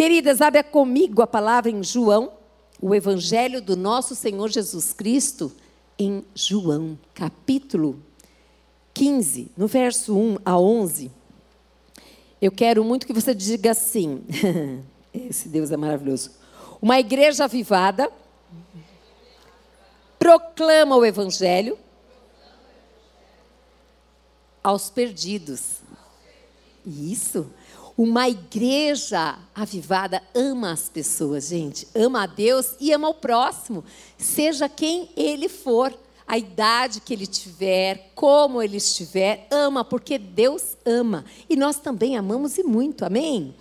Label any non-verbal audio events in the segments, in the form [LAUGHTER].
Queridas, abra comigo a palavra em João, o Evangelho do nosso Senhor Jesus Cristo, em João, capítulo 15, no verso 1 a 11. Eu quero muito que você diga assim: [LAUGHS] esse Deus é maravilhoso. Uma igreja avivada proclama o Evangelho aos perdidos. Isso. Uma igreja avivada ama as pessoas, gente. Ama a Deus e ama o próximo, seja quem ele for, a idade que ele tiver, como ele estiver, ama, porque Deus ama. E nós também amamos e muito, amém?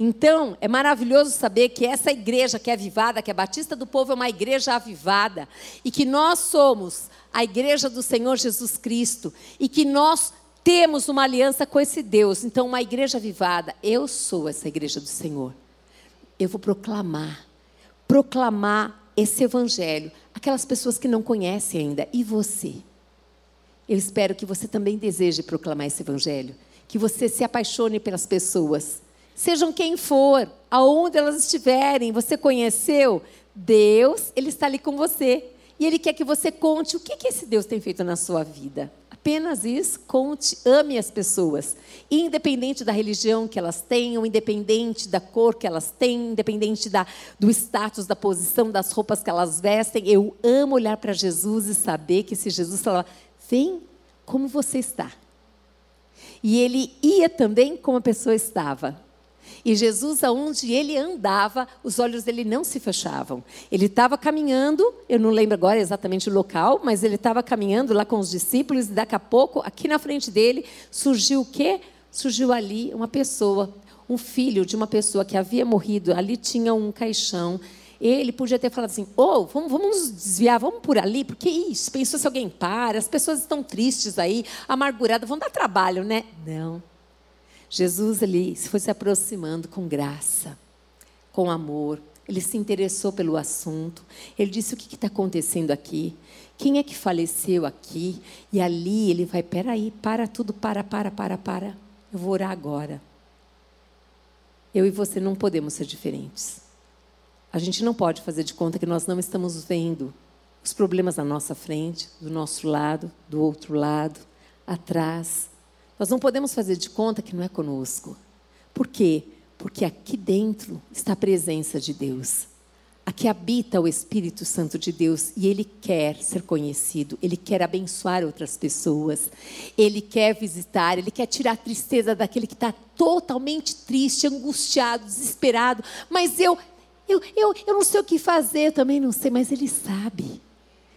Então, é maravilhoso saber que essa igreja que é avivada, que é Batista do Povo, é uma igreja avivada. E que nós somos a igreja do Senhor Jesus Cristo. E que nós temos uma aliança com esse Deus. Então, uma igreja avivada, eu sou essa igreja do Senhor. Eu vou proclamar, proclamar esse evangelho. Aquelas pessoas que não conhecem ainda. E você? Eu espero que você também deseje proclamar esse evangelho. Que você se apaixone pelas pessoas sejam quem for, aonde elas estiverem, você conheceu, Deus, Ele está ali com você. E Ele quer que você conte o que, que esse Deus tem feito na sua vida. Apenas isso, conte, ame as pessoas. Independente da religião que elas tenham, independente da cor que elas têm, independente da, do status, da posição, das roupas que elas vestem. Eu amo olhar para Jesus e saber que esse Jesus fala, vem como você está. E ele ia também como a pessoa estava. E Jesus, aonde ele andava, os olhos dele não se fechavam. Ele estava caminhando, eu não lembro agora exatamente o local, mas ele estava caminhando lá com os discípulos, e daqui a pouco, aqui na frente dele, surgiu o quê? Surgiu ali uma pessoa, um filho de uma pessoa que havia morrido. Ali tinha um caixão. Ele podia ter falado assim: oh, vamos, vamos nos desviar, vamos por ali, porque isso, pensou se alguém para, as pessoas estão tristes aí, amarguradas, vão dar trabalho, né? Não. Jesus ele foi se aproximando com graça, com amor. Ele se interessou pelo assunto. Ele disse: O que está acontecendo aqui? Quem é que faleceu aqui? E ali ele vai: Peraí, para tudo, para, para, para, para. Eu vou orar agora. Eu e você não podemos ser diferentes. A gente não pode fazer de conta que nós não estamos vendo os problemas na nossa frente, do nosso lado, do outro lado, atrás. Nós não podemos fazer de conta que não é conosco. Por quê? Porque aqui dentro está a presença de Deus. Aqui habita o Espírito Santo de Deus e ele quer ser conhecido, ele quer abençoar outras pessoas, ele quer visitar, ele quer tirar a tristeza daquele que está totalmente triste, angustiado, desesperado. Mas eu, eu, eu, eu não sei o que fazer, eu também não sei, mas ele sabe.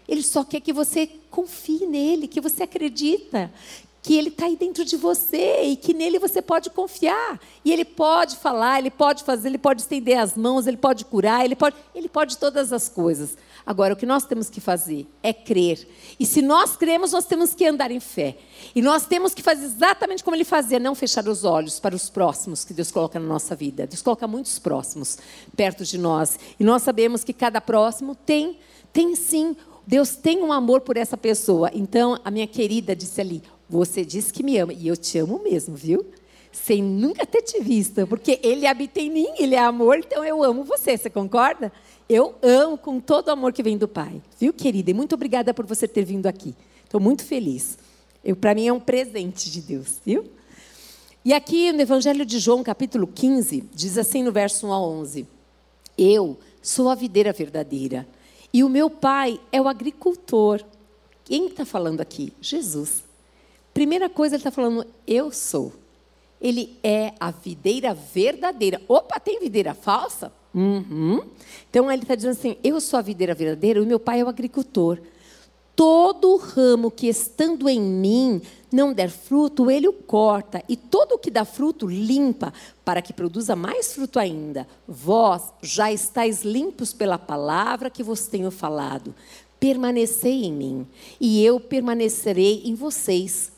Ele só quer que você confie nele, que você acredita, que Ele está aí dentro de você e que nele você pode confiar. E Ele pode falar, Ele pode fazer, Ele pode estender as mãos, Ele pode curar, Ele pode, Ele pode todas as coisas. Agora, o que nós temos que fazer é crer. E se nós cremos, nós temos que andar em fé. E nós temos que fazer exatamente como Ele fazia, não fechar os olhos para os próximos que Deus coloca na nossa vida. Deus coloca muitos próximos perto de nós. E nós sabemos que cada próximo tem, tem sim Deus tem um amor por essa pessoa. Então, a minha querida disse ali: você diz que me ama, e eu te amo mesmo, viu? Sem nunca ter te visto, porque Ele habita em mim, Ele é amor, então eu amo você, você concorda? Eu amo com todo o amor que vem do Pai, viu, querida? E muito obrigada por você ter vindo aqui. Estou muito feliz. Para mim é um presente de Deus, viu? E aqui no Evangelho de João, capítulo 15, diz assim no verso 1 a 11: Eu sou a videira verdadeira, e o meu pai é o agricultor. Quem está falando aqui? Jesus. Primeira coisa, ele está falando, eu sou. Ele é a videira verdadeira. Opa, tem videira falsa? Uhum. Então ele está dizendo assim: eu sou a videira verdadeira e meu pai é o agricultor. Todo ramo que estando em mim não der fruto, ele o corta, e todo o que dá fruto limpa, para que produza mais fruto ainda. Vós já estáis limpos pela palavra que vos tenho falado. Permanecei em mim, e eu permanecerei em vocês.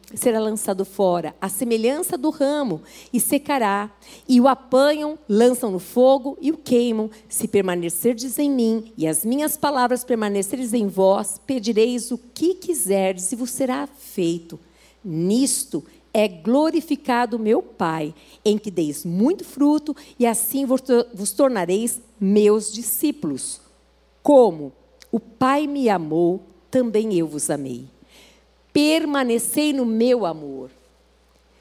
será lançado fora, a semelhança do ramo, e secará. E o apanham, lançam no fogo e o queimam. Se permanecerdes em mim e as minhas palavras permanecerdes em vós, pedireis o que quiserdes e vos será feito. Nisto é glorificado meu Pai, em que deis muito fruto e assim vos tornareis meus discípulos. Como o Pai me amou, também eu vos amei permanecei no meu amor.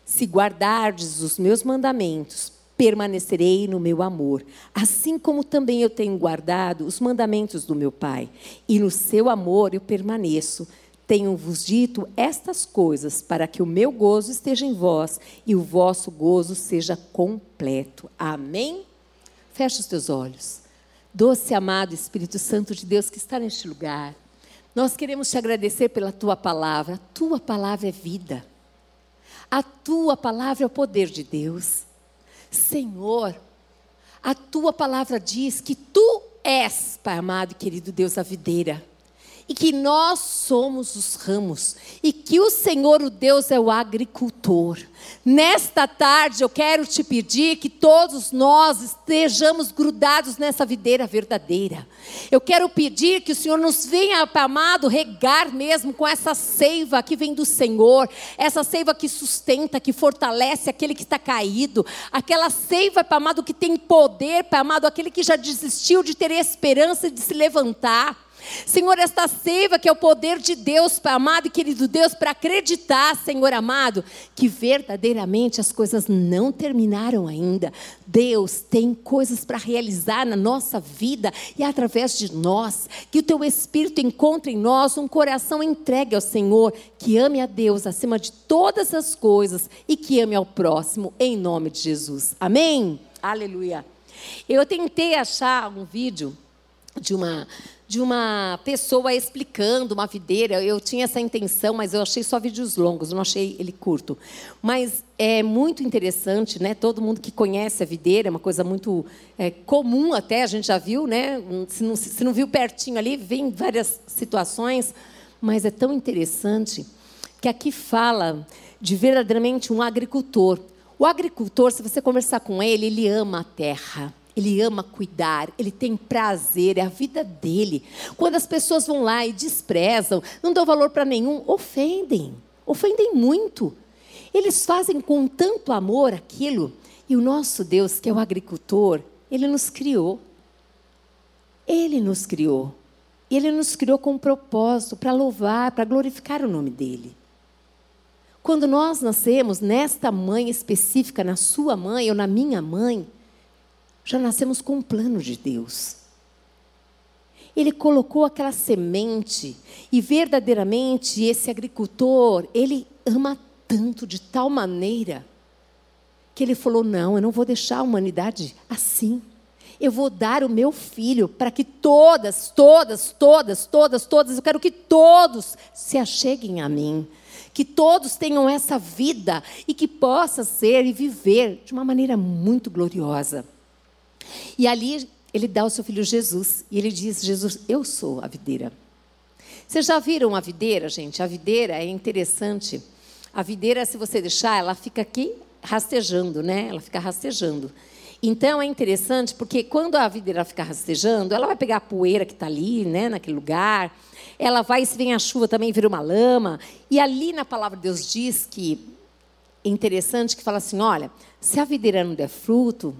Se guardardes os meus mandamentos, permanecerei no meu amor, assim como também eu tenho guardado os mandamentos do meu Pai, e no seu amor eu permaneço. Tenho-vos dito estas coisas para que o meu gozo esteja em vós e o vosso gozo seja completo. Amém? Feche os teus olhos. Doce amado Espírito Santo de Deus que está neste lugar. Nós queremos te agradecer pela tua palavra. A tua palavra é vida. A tua palavra é o poder de Deus. Senhor, a tua palavra diz que tu és, Pai amado e querido Deus, a videira e que nós somos os ramos e que o Senhor, o Deus, é o agricultor. Nesta tarde eu quero te pedir que todos nós estejamos grudados nessa videira verdadeira. Eu quero pedir que o Senhor nos venha, amado, regar mesmo com essa seiva que vem do Senhor, essa seiva que sustenta, que fortalece aquele que está caído, aquela seiva, amado, que tem poder, amado, aquele que já desistiu de ter esperança de se levantar. Senhor, esta seiva que é o poder de Deus, amado e querido Deus, para acreditar, Senhor amado, que verdadeiramente as coisas não terminaram ainda. Deus tem coisas para realizar na nossa vida e através de nós. Que o teu Espírito encontre em nós um coração entregue ao Senhor, que ame a Deus acima de todas as coisas e que ame ao próximo, em nome de Jesus. Amém? Aleluia. Eu tentei achar um vídeo de uma de uma pessoa explicando uma videira. Eu tinha essa intenção, mas eu achei só vídeos longos, não achei ele curto. Mas é muito interessante, né? Todo mundo que conhece a videira, é uma coisa muito é, comum até, a gente já viu, né? Se não, se não viu pertinho ali, vem várias situações, mas é tão interessante que aqui fala de verdadeiramente um agricultor. O agricultor, se você conversar com ele, ele ama a terra. Ele ama cuidar, ele tem prazer, é a vida dele. Quando as pessoas vão lá e desprezam, não dão valor para nenhum, ofendem, ofendem muito. Eles fazem com tanto amor aquilo. E o nosso Deus, que é o agricultor, ele nos criou. Ele nos criou. E ele nos criou com um propósito para louvar, para glorificar o nome dele. Quando nós nascemos nesta mãe específica, na sua mãe ou na minha mãe, já nascemos com um plano de Deus. Ele colocou aquela semente e verdadeiramente esse agricultor, ele ama tanto de tal maneira que ele falou: "Não, eu não vou deixar a humanidade assim. Eu vou dar o meu filho para que todas, todas, todas, todas, todas, eu quero que todos se acheguem a mim." que todos tenham essa vida e que possa ser e viver de uma maneira muito gloriosa. E ali ele dá o seu filho Jesus e ele diz: Jesus, eu sou a videira. Vocês já viram a videira, gente? A videira é interessante. A videira, se você deixar, ela fica aqui rastejando, né? Ela fica rastejando. Então é interessante porque quando a videira fica rastejando, ela vai pegar a poeira que está ali, né, naquele lugar. Ela vai, se vem a chuva, também vira uma lama. E ali na palavra de Deus diz que é interessante que fala assim: olha, se a videira não der fruto,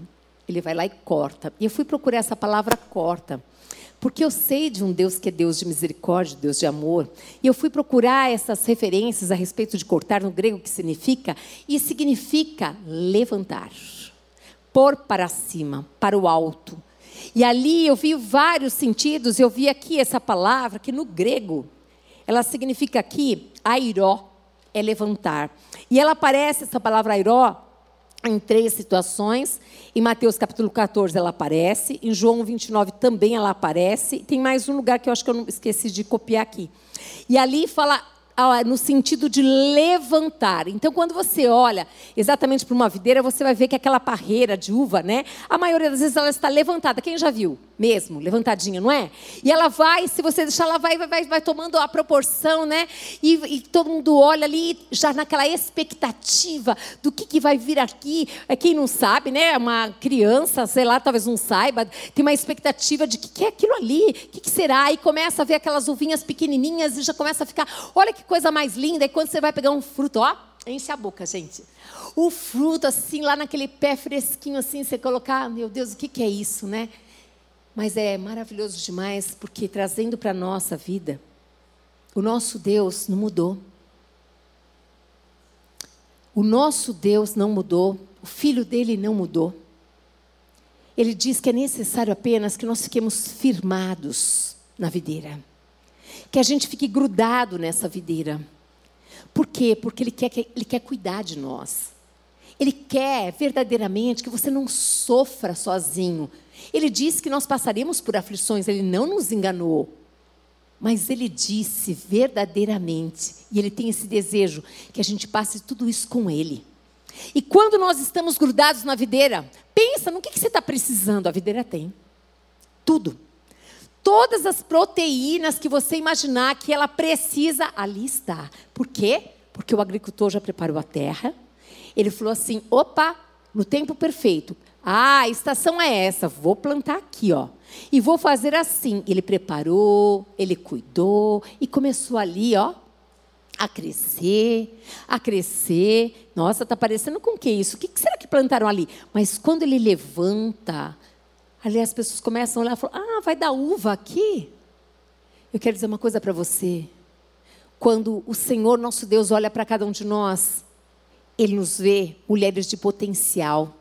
ele vai lá e corta. E eu fui procurar essa palavra corta, porque eu sei de um Deus que é Deus de misericórdia, Deus de amor. E eu fui procurar essas referências a respeito de cortar no grego, que significa, e significa levantar, pôr para cima, para o alto. E ali eu vi vários sentidos, eu vi aqui essa palavra que no grego ela significa aqui airó, é levantar. E ela aparece essa palavra airó em três situações. Em Mateus capítulo 14 ela aparece, em João 29 também ela aparece. Tem mais um lugar que eu acho que eu não esqueci de copiar aqui. E ali fala no sentido de levantar. Então, quando você olha exatamente para uma videira, você vai ver que aquela parreira de uva, né? A maioria das vezes ela está levantada. Quem já viu? Mesmo, levantadinha, não é? E ela vai, se você deixar, ela vai, vai, vai, tomando a proporção, né? E, e, todo mundo olha ali, já naquela expectativa do que, que vai vir aqui. É quem não sabe, né? Uma criança, sei lá, talvez não saiba, tem uma expectativa de que, que é aquilo ali, o que, que será? E começa a ver aquelas uvinhas pequenininhas e já começa a ficar, olha que coisa mais linda. E quando você vai pegar um fruto, ó, enche a boca, gente. O fruto, assim, lá naquele pé fresquinho, assim, você colocar, meu Deus, o que, que é isso, né? Mas é maravilhoso demais porque trazendo para a nossa vida, o nosso Deus não mudou. O nosso Deus não mudou, o filho dele não mudou. Ele diz que é necessário apenas que nós fiquemos firmados na videira. Que a gente fique grudado nessa videira. Por quê? Porque ele quer, ele quer cuidar de nós. Ele quer verdadeiramente que você não sofra sozinho, ele disse que nós passaríamos por aflições, ele não nos enganou. Mas ele disse verdadeiramente, e ele tem esse desejo, que a gente passe tudo isso com ele. E quando nós estamos grudados na videira, pensa no que, que você está precisando, a videira tem. Tudo. Todas as proteínas que você imaginar que ela precisa, ali está. Por quê? Porque o agricultor já preparou a terra. Ele falou assim: opa, no tempo perfeito, ah, a estação é essa, vou plantar aqui, ó. E vou fazer assim. Ele preparou, ele cuidou e começou ali, ó, a crescer, a crescer. Nossa, tá parecendo com o que isso? O que será que plantaram ali? Mas quando ele levanta, ali as pessoas começam a olhar e falam: "Ah, vai dar uva aqui?" Eu quero dizer uma coisa para você. Quando o Senhor nosso Deus olha para cada um de nós, ele nos vê mulheres de potencial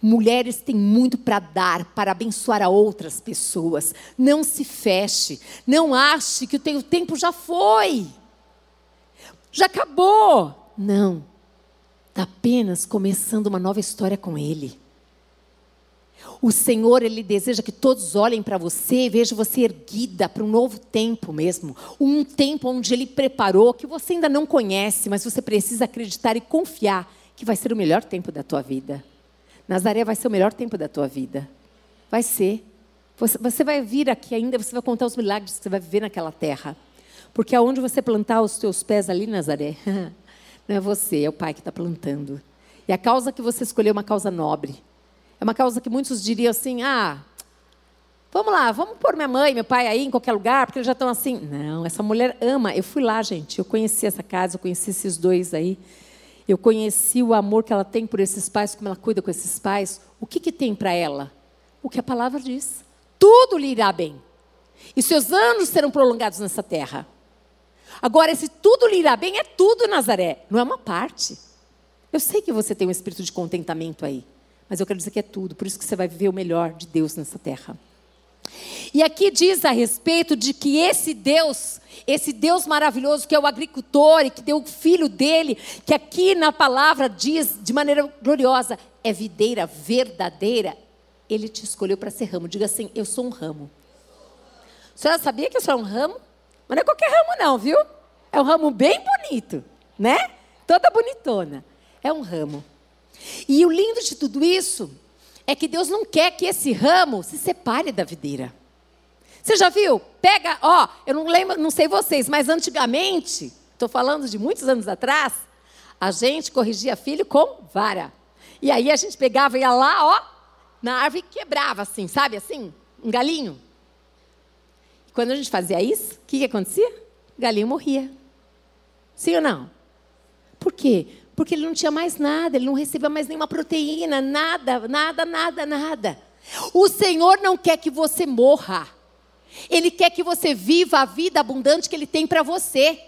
Mulheres têm muito para dar, para abençoar a outras pessoas. Não se feche. Não ache que o tempo já foi. Já acabou. Não. Está apenas começando uma nova história com Ele. O Senhor, Ele deseja que todos olhem para você e vejam você erguida para um novo tempo mesmo. Um tempo onde Ele preparou, que você ainda não conhece, mas você precisa acreditar e confiar que vai ser o melhor tempo da tua vida. Nazaré vai ser o melhor tempo da tua vida. Vai ser. Você, você vai vir aqui ainda, você vai contar os milagres que você vai viver naquela terra. Porque aonde você plantar os teus pés ali, Nazaré, [LAUGHS] não é você, é o Pai que está plantando. E a causa que você escolheu é uma causa nobre. É uma causa que muitos diriam assim: ah, vamos lá, vamos pôr minha mãe, meu pai aí em qualquer lugar, porque eles já estão assim. Não, essa mulher ama. Eu fui lá, gente, eu conheci essa casa, eu conheci esses dois aí. Eu conheci o amor que ela tem por esses pais, como ela cuida com esses pais. O que, que tem para ela? O que a palavra diz. Tudo lhe irá bem. E seus anos serão prolongados nessa terra. Agora, esse tudo lhe irá bem é tudo, Nazaré, não é uma parte. Eu sei que você tem um espírito de contentamento aí, mas eu quero dizer que é tudo, por isso que você vai viver o melhor de Deus nessa terra. E aqui diz a respeito de que esse Deus, esse Deus maravilhoso que é o agricultor e que deu o filho dele, que aqui na palavra diz de maneira gloriosa, é videira verdadeira, ele te escolheu para ser ramo. Diga assim: Eu sou um ramo. A senhora sabia que eu sou um ramo? Mas não é qualquer ramo, não, viu? É um ramo bem bonito, né? Toda bonitona. É um ramo. E o lindo de tudo isso é que Deus não quer que esse ramo se separe da videira. Você já viu? Pega, ó, eu não lembro, não sei vocês, mas antigamente, estou falando de muitos anos atrás, a gente corrigia filho com vara. E aí a gente pegava e ia lá, ó, na árvore e quebrava assim, sabe assim? Um galinho. Quando a gente fazia isso, o que, que acontecia? O galinho morria. Sim ou não? Por quê? Porque ele não tinha mais nada, ele não recebia mais nenhuma proteína, nada, nada, nada, nada. O Senhor não quer que você morra. Ele quer que você viva a vida abundante que Ele tem para você.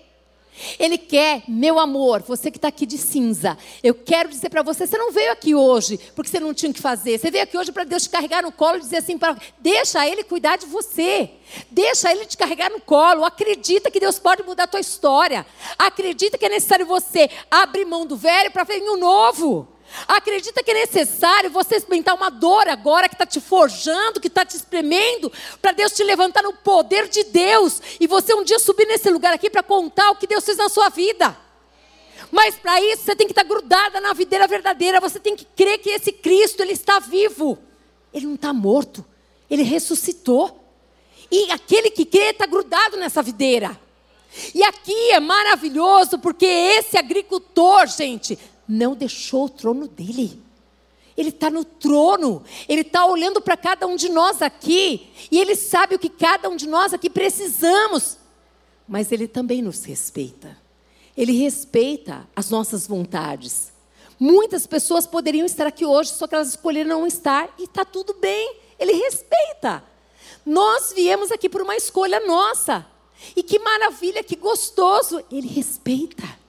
Ele quer, meu amor, você que está aqui de cinza, eu quero dizer para você: você não veio aqui hoje porque você não tinha o que fazer. Você veio aqui hoje para Deus te carregar no colo e dizer assim: pra, deixa Ele cuidar de você. Deixa Ele te carregar no colo. Acredita que Deus pode mudar a tua história. Acredita que é necessário você abrir mão do velho para vir o novo. Acredita que é necessário você experimentar uma dor agora que está te forjando, que está te espremendo, para Deus te levantar no poder de Deus e você um dia subir nesse lugar aqui para contar o que Deus fez na sua vida. Mas para isso você tem que estar tá grudada na videira verdadeira, você tem que crer que esse Cristo ele está vivo, ele não está morto, Ele ressuscitou. E aquele que crê está grudado nessa videira. E aqui é maravilhoso porque esse agricultor, gente, não deixou o trono dele. Ele está no trono, ele está olhando para cada um de nós aqui, e ele sabe o que cada um de nós aqui precisamos, mas ele também nos respeita. Ele respeita as nossas vontades. Muitas pessoas poderiam estar aqui hoje, só que elas escolheram não estar, e está tudo bem, ele respeita. Nós viemos aqui por uma escolha nossa. E que maravilha, que gostoso, ele respeita.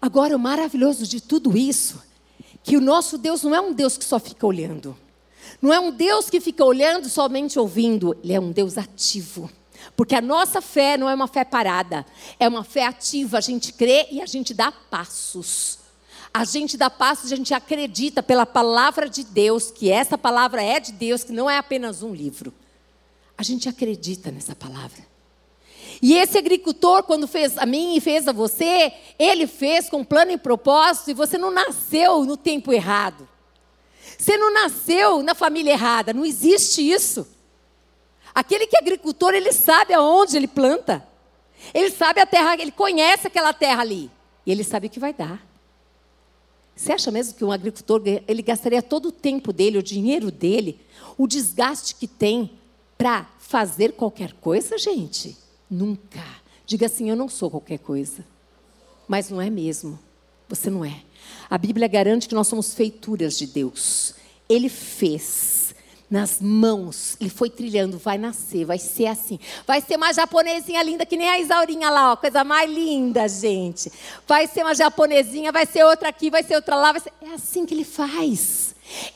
Agora, o maravilhoso de tudo isso, que o nosso Deus não é um Deus que só fica olhando. Não é um Deus que fica olhando somente ouvindo, ele é um Deus ativo. Porque a nossa fé não é uma fé parada, é uma fé ativa. A gente crê e a gente dá passos. A gente dá passos, a gente acredita pela palavra de Deus, que essa palavra é de Deus, que não é apenas um livro. A gente acredita nessa palavra. E esse agricultor, quando fez a mim e fez a você, ele fez com plano e propósito, e você não nasceu no tempo errado. Você não nasceu na família errada, não existe isso. Aquele que é agricultor, ele sabe aonde ele planta. Ele sabe a terra, ele conhece aquela terra ali. E ele sabe o que vai dar. Você acha mesmo que um agricultor ele gastaria todo o tempo dele, o dinheiro dele, o desgaste que tem para fazer qualquer coisa, gente? Nunca. Diga assim: eu não sou qualquer coisa. Mas não é mesmo. Você não é. A Bíblia garante que nós somos feituras de Deus. Ele fez nas mãos, ele foi trilhando, vai nascer, vai ser assim. Vai ser uma japonesinha linda, que nem a Isaurinha lá, ó, coisa mais linda, gente. Vai ser uma japonesinha, vai ser outra aqui, vai ser outra lá. Ser... É assim que ele faz.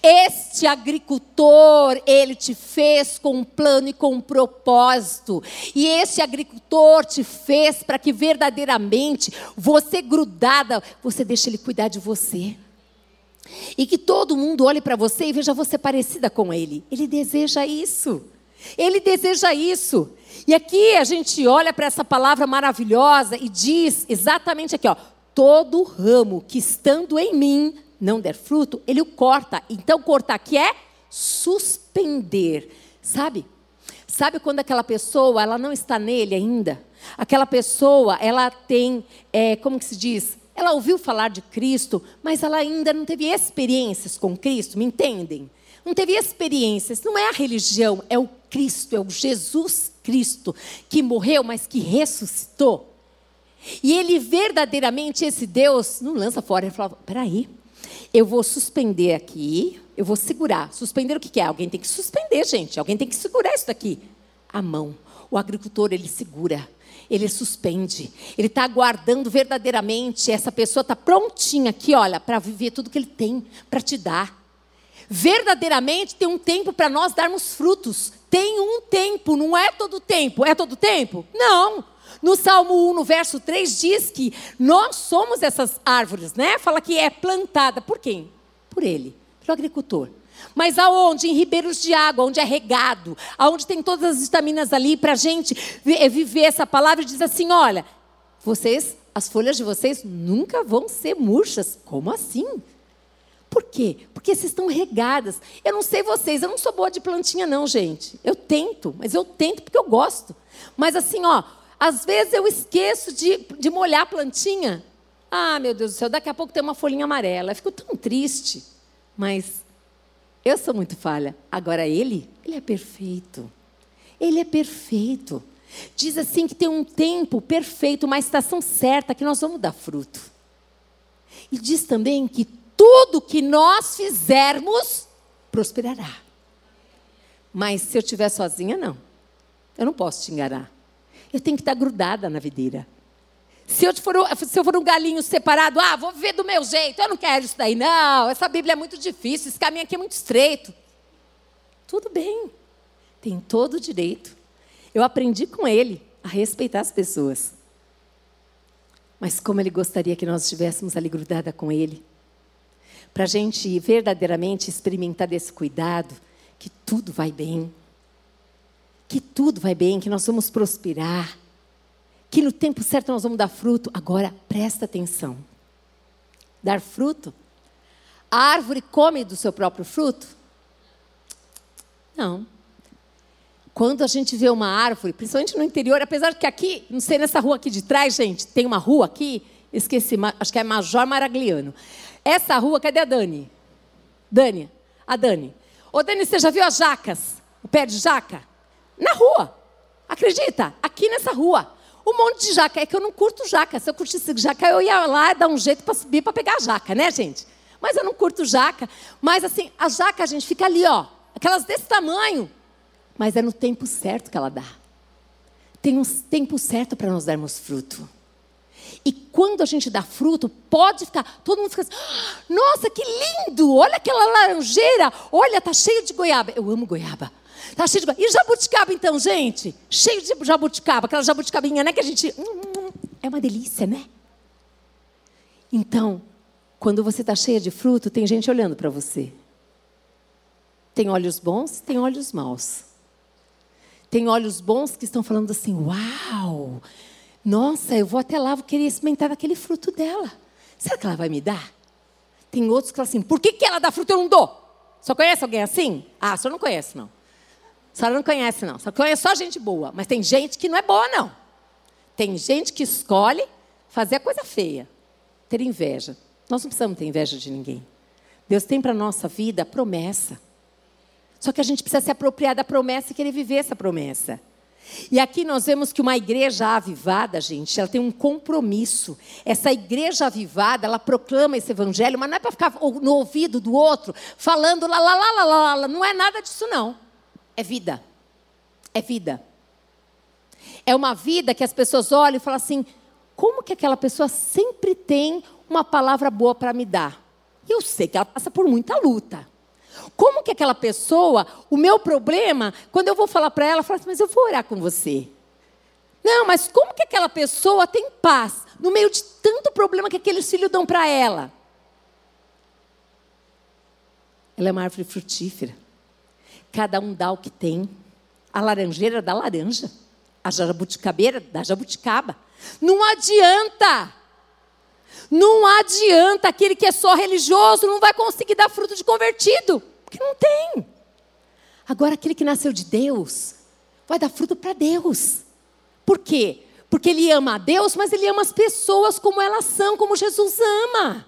Este agricultor, ele te fez com um plano e com um propósito. E este agricultor te fez para que verdadeiramente você grudada, você deixe ele cuidar de você. E que todo mundo olhe para você e veja você parecida com ele. Ele deseja isso. Ele deseja isso. E aqui a gente olha para essa palavra maravilhosa e diz exatamente aqui, ó: todo ramo que estando em mim não der fruto, ele o corta. Então, cortar aqui é suspender. Sabe? Sabe quando aquela pessoa, ela não está nele ainda? Aquela pessoa, ela tem, é, como que se diz? Ela ouviu falar de Cristo, mas ela ainda não teve experiências com Cristo, me entendem? Não teve experiências. Não é a religião, é o Cristo, é o Jesus Cristo que morreu, mas que ressuscitou. E ele verdadeiramente, esse Deus, não lança fora. Ele fala: peraí, eu vou suspender aqui, eu vou segurar. Suspender o que é? Alguém tem que suspender, gente. Alguém tem que segurar isso daqui. A mão. O agricultor, ele segura. Ele suspende. Ele está aguardando verdadeiramente. Essa pessoa está prontinha aqui, olha, para viver tudo que ele tem para te dar. Verdadeiramente tem um tempo para nós darmos frutos. Tem um tempo, não é todo tempo. É todo tempo? Não. No Salmo 1, no verso 3, diz que nós somos essas árvores, né? Fala que é plantada por quem? Por ele, pelo agricultor. Mas aonde? Em ribeiros de água, onde é regado, aonde tem todas as vitaminas ali para a gente eh, viver essa palavra diz assim: olha, vocês, as folhas de vocês nunca vão ser murchas. Como assim? Por quê? Porque vocês estão regadas. Eu não sei vocês, eu não sou boa de plantinha, não, gente. Eu tento, mas eu tento porque eu gosto. Mas assim, ó, às vezes eu esqueço de, de molhar a plantinha. Ah, meu Deus do céu, daqui a pouco tem uma folhinha amarela. Eu fico tão triste. Mas eu sou muito falha. Agora ele, ele é perfeito. Ele é perfeito. Diz assim que tem um tempo perfeito, uma estação certa que nós vamos dar fruto. E diz também que tudo que nós fizermos prosperará. Mas se eu estiver sozinha, não. Eu não posso te enganar eu tenho que estar grudada na videira. Se eu, for, se eu for um galinho separado, ah, vou viver do meu jeito, eu não quero isso daí, não. Essa Bíblia é muito difícil, esse caminho aqui é muito estreito. Tudo bem, tem todo o direito. Eu aprendi com ele a respeitar as pessoas. Mas como ele gostaria que nós estivéssemos ali grudada com ele, para a gente verdadeiramente experimentar desse cuidado, que tudo vai bem, que tudo vai bem, que nós vamos prosperar, que no tempo certo nós vamos dar fruto. Agora, presta atenção. Dar fruto? A árvore come do seu próprio fruto? Não. Quando a gente vê uma árvore, principalmente no interior, apesar que aqui, não sei, nessa rua aqui de trás, gente, tem uma rua aqui, esqueci, acho que é Major Maragliano. Essa rua, cadê a Dani? Dani, a Dani. Ô Dani, você já viu as jacas? O pé de jaca? Na rua. Acredita? Aqui nessa rua. Um monte de jaca. É que eu não curto jaca. Se eu curtisse jaca, eu ia lá dar um jeito para subir para pegar a jaca, né, gente? Mas eu não curto jaca. Mas assim, a jaca, a gente fica ali, ó. Aquelas desse tamanho. Mas é no tempo certo que ela dá. Tem um tempo certo para nós darmos fruto. E quando a gente dá fruto, pode ficar, todo mundo fica assim, ah, nossa, que lindo! Olha aquela laranjeira, olha, tá cheio de goiaba. Eu amo goiaba. Tá cheio de goiaba. E jabuticaba então, gente? Cheio de jabuticaba, aquela jabuticabinha, né, que a gente hum, hum, é uma delícia, né? Então, quando você está cheia de fruto, tem gente olhando para você. Tem olhos bons, tem olhos maus. Tem olhos bons que estão falando assim: Uau! Nossa, eu vou até lá, vou querer experimentar daquele fruto dela. Será que ela vai me dar? Tem outros que falam assim: Por que, que ela dá fruto e eu não dou? Só conhece alguém assim? Ah, só não conhece, não. Só não conhece, não. Só conhece só gente boa. Mas tem gente que não é boa, não. Tem gente que escolhe fazer a coisa feia, ter inveja. Nós não precisamos ter inveja de ninguém. Deus tem para a nossa vida promessa. Só que a gente precisa se apropriar da promessa e querer viver essa promessa. E aqui nós vemos que uma igreja avivada, gente, ela tem um compromisso. Essa igreja avivada, ela proclama esse evangelho, mas não é para ficar no ouvido do outro, falando lá, lá, lá, lá, lá, lá. Não é nada disso, não. É vida. É vida. É uma vida que as pessoas olham e falam assim: como que aquela pessoa sempre tem uma palavra boa para me dar? Eu sei que ela passa por muita luta. Como que aquela pessoa, o meu problema, quando eu vou falar para ela, fala assim, mas eu vou orar com você. Não, mas como que aquela pessoa tem paz no meio de tanto problema que aqueles filhos dão para ela? Ela é uma árvore frutífera. Cada um dá o que tem. A laranjeira dá laranja. A jabuticabeira dá jabuticaba. Não adianta. Não adianta. Aquele que é só religioso não vai conseguir dar fruto de convertido. Porque não tem. Agora, aquele que nasceu de Deus vai dar fruto para Deus. Por quê? Porque ele ama a Deus, mas ele ama as pessoas como elas são, como Jesus ama.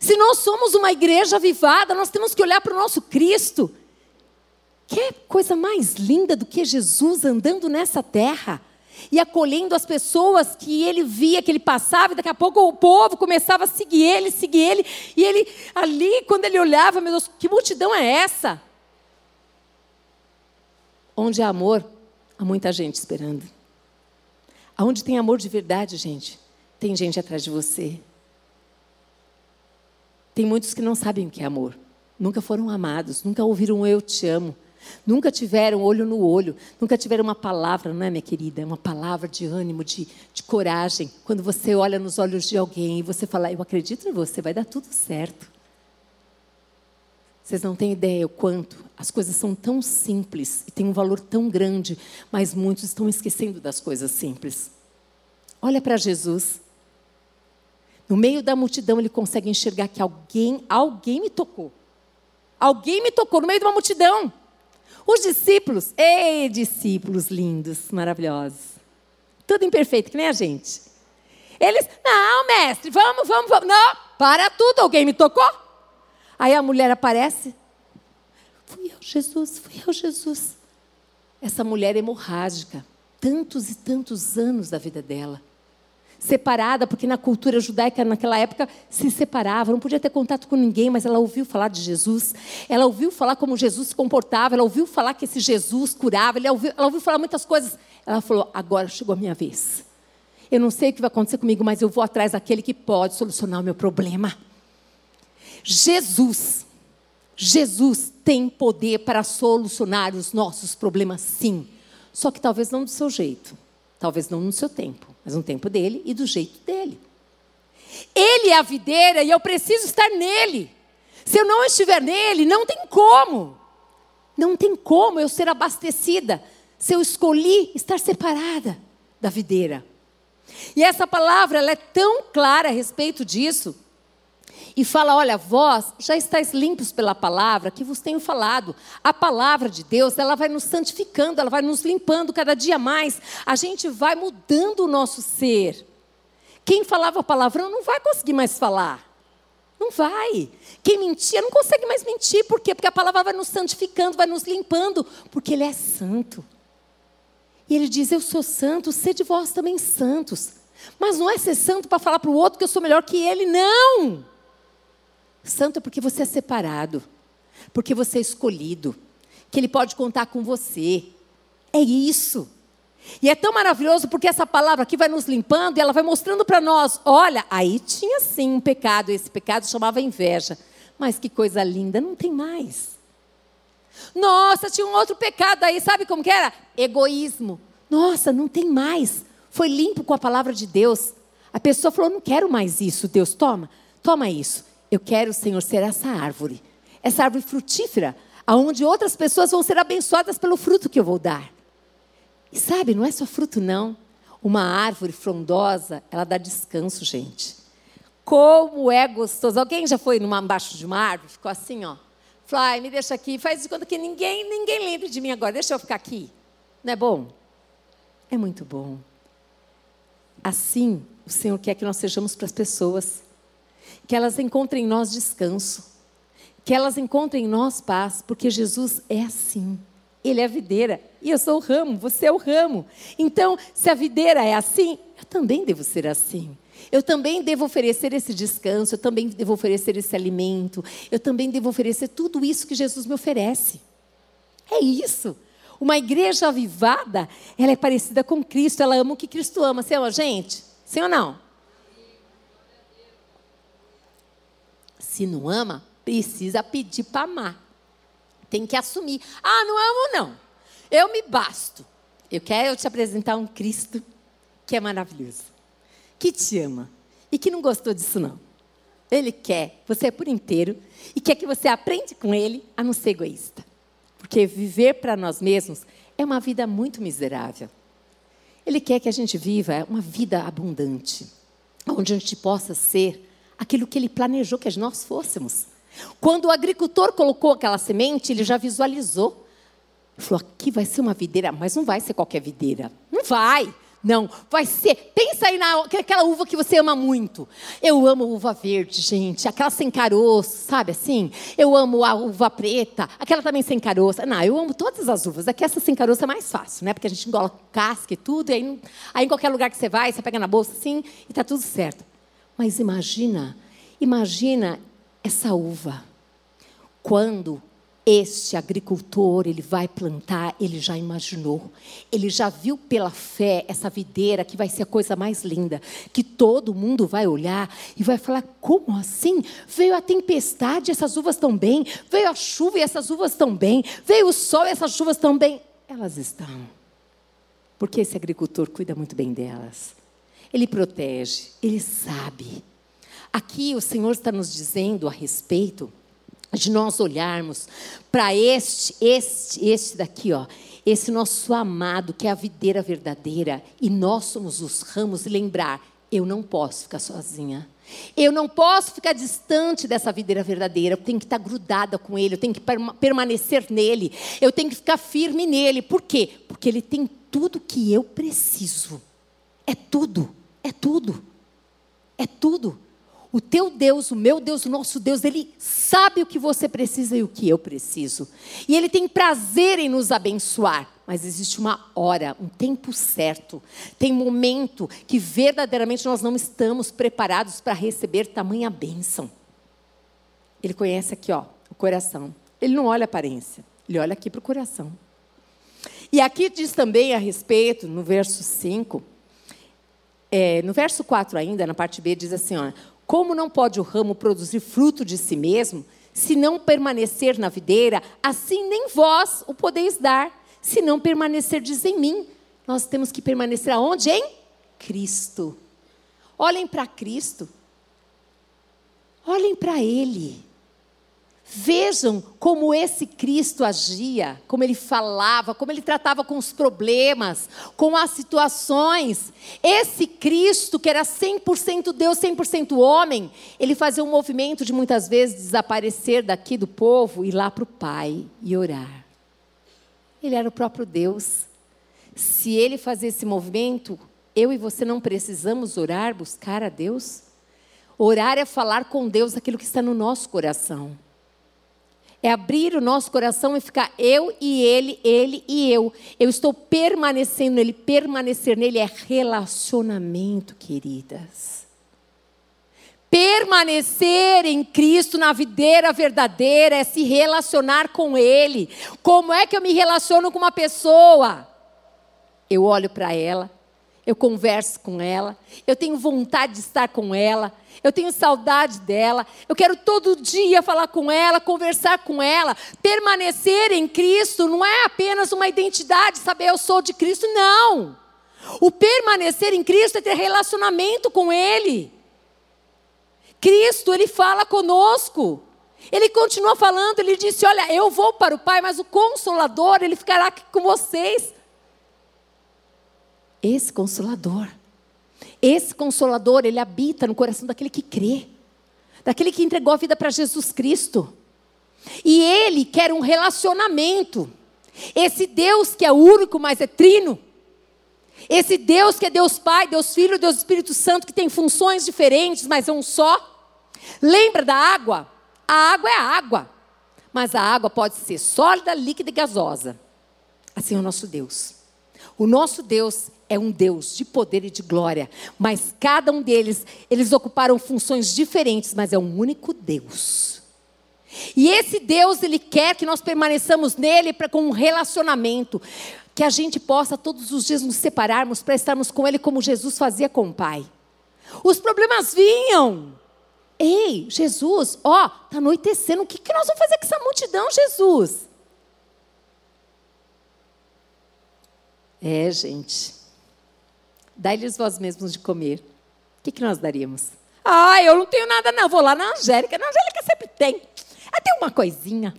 Se nós somos uma igreja avivada, nós temos que olhar para o nosso Cristo. Que coisa mais linda do que Jesus andando nessa terra? E acolhendo as pessoas que ele via, que ele passava, e daqui a pouco o povo começava a seguir ele, seguir ele, e ele ali, quando ele olhava, meu Deus, que multidão é essa? Onde há amor, há muita gente esperando. Aonde tem amor de verdade, gente, tem gente atrás de você. Tem muitos que não sabem o que é amor, nunca foram amados, nunca ouviram eu te amo. Nunca tiveram olho no olho, nunca tiveram uma palavra, não é, minha querida? Uma palavra de ânimo, de, de coragem. Quando você olha nos olhos de alguém e você fala, eu acredito em você, vai dar tudo certo. Vocês não têm ideia o quanto as coisas são tão simples e têm um valor tão grande, mas muitos estão esquecendo das coisas simples. Olha para Jesus. No meio da multidão, ele consegue enxergar que alguém, alguém me tocou. Alguém me tocou no meio de uma multidão. Os discípulos, ei, discípulos lindos, maravilhosos. Tudo imperfeito, que nem a gente. Eles, não, mestre, vamos, vamos, vamos. Não, para tudo, alguém me tocou. Aí a mulher aparece. Fui eu, Jesus, fui eu, Jesus. Essa mulher hemorrágica, tantos e tantos anos da vida dela separada, porque na cultura judaica naquela época se separava, não podia ter contato com ninguém, mas ela ouviu falar de Jesus, ela ouviu falar como Jesus se comportava, ela ouviu falar que esse Jesus curava, ela ouviu, ela ouviu falar muitas coisas. Ela falou: agora chegou a minha vez. Eu não sei o que vai acontecer comigo, mas eu vou atrás daquele que pode solucionar o meu problema. Jesus, Jesus tem poder para solucionar os nossos problemas, sim. Só que talvez não do seu jeito, talvez não no seu tempo mas no tempo dele e do jeito dele. Ele é a videira e eu preciso estar nele. Se eu não estiver nele, não tem como. Não tem como eu ser abastecida se eu escolhi estar separada da videira. E essa palavra ela é tão clara a respeito disso. E fala: Olha, vós já estáis limpos pela palavra que vos tenho falado. A palavra de Deus, ela vai nos santificando, ela vai nos limpando cada dia mais. A gente vai mudando o nosso ser. Quem falava palavrão não vai conseguir mais falar. Não vai. Quem mentia não consegue mais mentir. Por quê? Porque a palavra vai nos santificando, vai nos limpando, porque Ele é santo. E Ele diz: Eu sou santo, sede vós também santos. Mas não é ser santo para falar para o outro que eu sou melhor que ele, não. Santo é porque você é separado, porque você é escolhido, que Ele pode contar com você. É isso. E é tão maravilhoso porque essa palavra aqui vai nos limpando e ela vai mostrando para nós: olha, aí tinha sim um pecado, esse pecado chamava inveja. Mas que coisa linda, não tem mais. Nossa, tinha um outro pecado aí, sabe como que era? Egoísmo. Nossa, não tem mais. Foi limpo com a palavra de Deus. A pessoa falou: não quero mais isso, Deus, toma, toma isso. Eu quero, Senhor, ser essa árvore, essa árvore frutífera, aonde outras pessoas vão ser abençoadas pelo fruto que eu vou dar. E sabe, não é só fruto, não. Uma árvore frondosa, ela dá descanso, gente. Como é gostoso. Alguém já foi numa, embaixo de uma árvore? Ficou assim, ó. Fly, me deixa aqui. Faz de conta que ninguém, ninguém lembre de mim agora. Deixa eu ficar aqui. Não é bom? É muito bom. Assim, o Senhor quer que nós sejamos para as pessoas. Que elas encontrem em nós descanso. Que elas encontrem em nós paz. Porque Jesus é assim. Ele é a videira e eu sou o ramo, você é o ramo. Então, se a videira é assim, eu também devo ser assim. Eu também devo oferecer esse descanso, eu também devo oferecer esse alimento, eu também devo oferecer tudo isso que Jesus me oferece. É isso. Uma igreja avivada, ela é parecida com Cristo, ela ama o que Cristo ama. Você ama gente? Sim ou não? Se não ama, precisa pedir para amar. Tem que assumir. Ah, não amo, não. Eu me basto. Eu quero te apresentar um Cristo que é maravilhoso, que te ama e que não gostou disso, não. Ele quer você por inteiro e quer que você aprenda com ele a não ser egoísta. Porque viver para nós mesmos é uma vida muito miserável. Ele quer que a gente viva uma vida abundante, onde a gente possa ser aquilo que ele planejou que nós fôssemos. Quando o agricultor colocou aquela semente, ele já visualizou. Ele falou: aqui vai ser uma videira, mas não vai ser qualquer videira. Não vai. Não, vai ser. Pensa aí naquela uva que você ama muito. Eu amo uva verde, gente. Aquela sem caroço, sabe assim? Eu amo a uva preta, aquela também sem caroço. Não, eu amo todas as uvas. Aqui essa sem caroço é mais fácil, né? Porque a gente engola casca e tudo. E aí, aí em qualquer lugar que você vai, você pega na bolsa assim e está tudo certo. Mas imagina, imagina essa uva. Quando este agricultor, ele vai plantar, ele já imaginou, ele já viu pela fé essa videira que vai ser a coisa mais linda, que todo mundo vai olhar e vai falar: como assim? Veio a tempestade, essas uvas estão bem, veio a chuva e essas uvas estão bem, veio o sol e essas chuvas estão bem. Elas estão, porque esse agricultor cuida muito bem delas, ele protege, ele sabe. Aqui o Senhor está nos dizendo a respeito de nós olharmos para este, este, este daqui, ó, esse nosso amado que é a videira verdadeira e nós somos os ramos e lembrar, eu não posso ficar sozinha. Eu não posso ficar distante dessa videira verdadeira. Eu tenho que estar grudada com ele. Eu tenho que permanecer nele. Eu tenho que ficar firme nele. Por quê? Porque ele tem tudo que eu preciso. É tudo. É tudo. É tudo. O teu Deus, o meu Deus, o nosso Deus, ele sabe o que você precisa e o que eu preciso. E ele tem prazer em nos abençoar. Mas existe uma hora, um tempo certo. Tem momento que verdadeiramente nós não estamos preparados para receber tamanha bênção. Ele conhece aqui, ó, o coração. Ele não olha a aparência, ele olha aqui para o coração. E aqui diz também a respeito, no verso 5, é, no verso 4 ainda, na parte B, diz assim: ó, como não pode o ramo produzir fruto de si mesmo, se não permanecer na videira, assim nem vós o podeis dar, se não permanecerdes em mim. Nós temos que permanecer aonde? Em Cristo. Olhem para Cristo. Olhem para Ele. Vejam como esse Cristo agia, como ele falava, como ele tratava com os problemas, com as situações. Esse Cristo, que era 100% Deus, 100% homem, ele fazia um movimento de muitas vezes desaparecer daqui do povo e lá para o Pai e orar. Ele era o próprio Deus. Se ele fazia esse movimento, eu e você não precisamos orar, buscar a Deus? Orar é falar com Deus aquilo que está no nosso coração. É abrir o nosso coração e ficar eu e ele, ele e eu. Eu estou permanecendo nele. Permanecer nele é relacionamento, queridas. Permanecer em Cristo na videira verdadeira é se relacionar com Ele. Como é que eu me relaciono com uma pessoa? Eu olho para ela, eu converso com ela, eu tenho vontade de estar com ela, eu tenho saudade dela, eu quero todo dia falar com ela, conversar com ela. Permanecer em Cristo não é apenas uma identidade, saber eu sou de Cristo, não. O permanecer em Cristo é ter relacionamento com Ele. Cristo, Ele fala conosco. Ele continua falando, ele disse: Olha, eu vou para o Pai, mas o Consolador, ele ficará aqui com vocês esse consolador. Esse consolador, ele habita no coração daquele que crê, daquele que entregou a vida para Jesus Cristo. E ele quer um relacionamento. Esse Deus que é único, mas é trino. Esse Deus que é Deus Pai, Deus Filho, Deus Espírito Santo, que tem funções diferentes, mas é um só. Lembra da água? A água é água. Mas a água pode ser sólida, líquida e gasosa. Assim é o nosso Deus. O nosso Deus é um Deus de poder e de glória, mas cada um deles, eles ocuparam funções diferentes, mas é um único Deus. E esse Deus, ele quer que nós permaneçamos nele para com um relacionamento, que a gente possa todos os dias nos separarmos para estarmos com ele como Jesus fazia com o Pai. Os problemas vinham. Ei, Jesus, ó, está anoitecendo, o que, que nós vamos fazer com essa multidão, Jesus? É, gente. Dai-lhes vós mesmos de comer. O que, que nós daríamos? Ah, eu não tenho nada, não. Vou lá na Angélica. Na Angélica sempre tem. Até uma coisinha.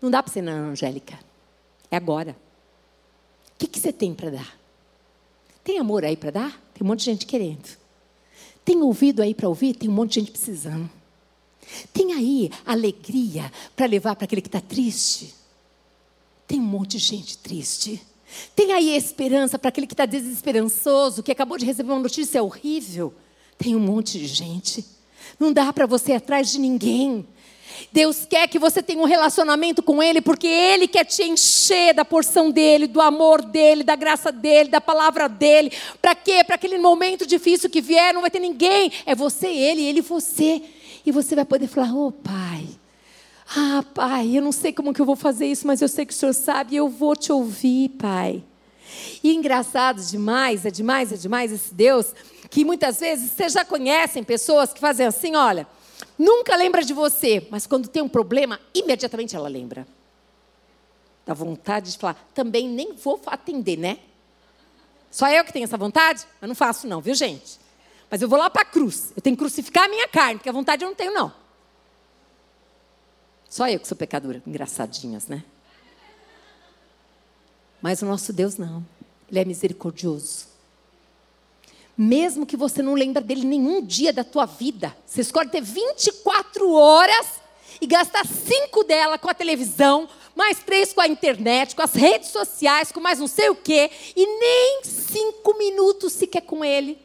Não dá para ser na Angélica. É agora. O que, que você tem para dar? Tem amor aí para dar? Tem um monte de gente querendo. Tem ouvido aí para ouvir? Tem um monte de gente precisando. Tem aí alegria para levar para aquele que está triste? Tem um monte de gente triste. Tem aí esperança para aquele que está desesperançoso, que acabou de receber uma notícia horrível. Tem um monte de gente. Não dá para você ir atrás de ninguém. Deus quer que você tenha um relacionamento com Ele, porque Ele quer te encher da porção dEle, do amor dEle, da graça dEle, da palavra dEle. Para quê? Para aquele momento difícil que vier, não vai ter ninguém. É você, Ele, Ele você. E você vai poder falar: Ô oh, Pai, ah, pai, eu não sei como que eu vou fazer isso, mas eu sei que o senhor sabe e eu vou te ouvir, pai. E engraçado demais, é demais, é demais esse Deus, que muitas vezes vocês já conhecem pessoas que fazem assim, olha, nunca lembra de você, mas quando tem um problema, imediatamente ela lembra. Dá vontade de falar, também nem vou atender, né? Só eu que tenho essa vontade? Eu não faço não, viu gente? Mas eu vou lá para a cruz, eu tenho que crucificar a minha carne, porque a vontade eu não tenho não. Só eu que sou pecadora. Engraçadinhas, né? Mas o nosso Deus não. Ele é misericordioso. Mesmo que você não lembre dele nenhum dia da tua vida, você escolhe ter 24 horas e gastar cinco dela com a televisão, mais três com a internet, com as redes sociais, com mais não sei o quê, e nem cinco minutos sequer com ele.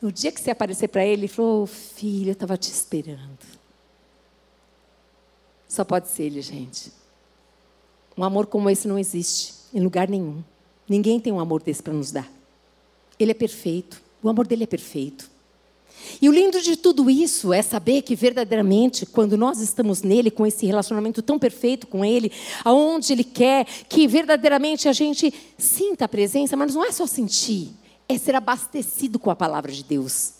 No dia que você aparecer para ele, ele falou: oh, Filho, eu estava te esperando. Só pode ser Ele, gente. Um amor como esse não existe em lugar nenhum. Ninguém tem um amor desse para nos dar. Ele é perfeito. O amor dele é perfeito. E o lindo de tudo isso é saber que verdadeiramente, quando nós estamos nele, com esse relacionamento tão perfeito com ele, aonde ele quer, que verdadeiramente a gente sinta a presença, mas não é só sentir, é ser abastecido com a palavra de Deus.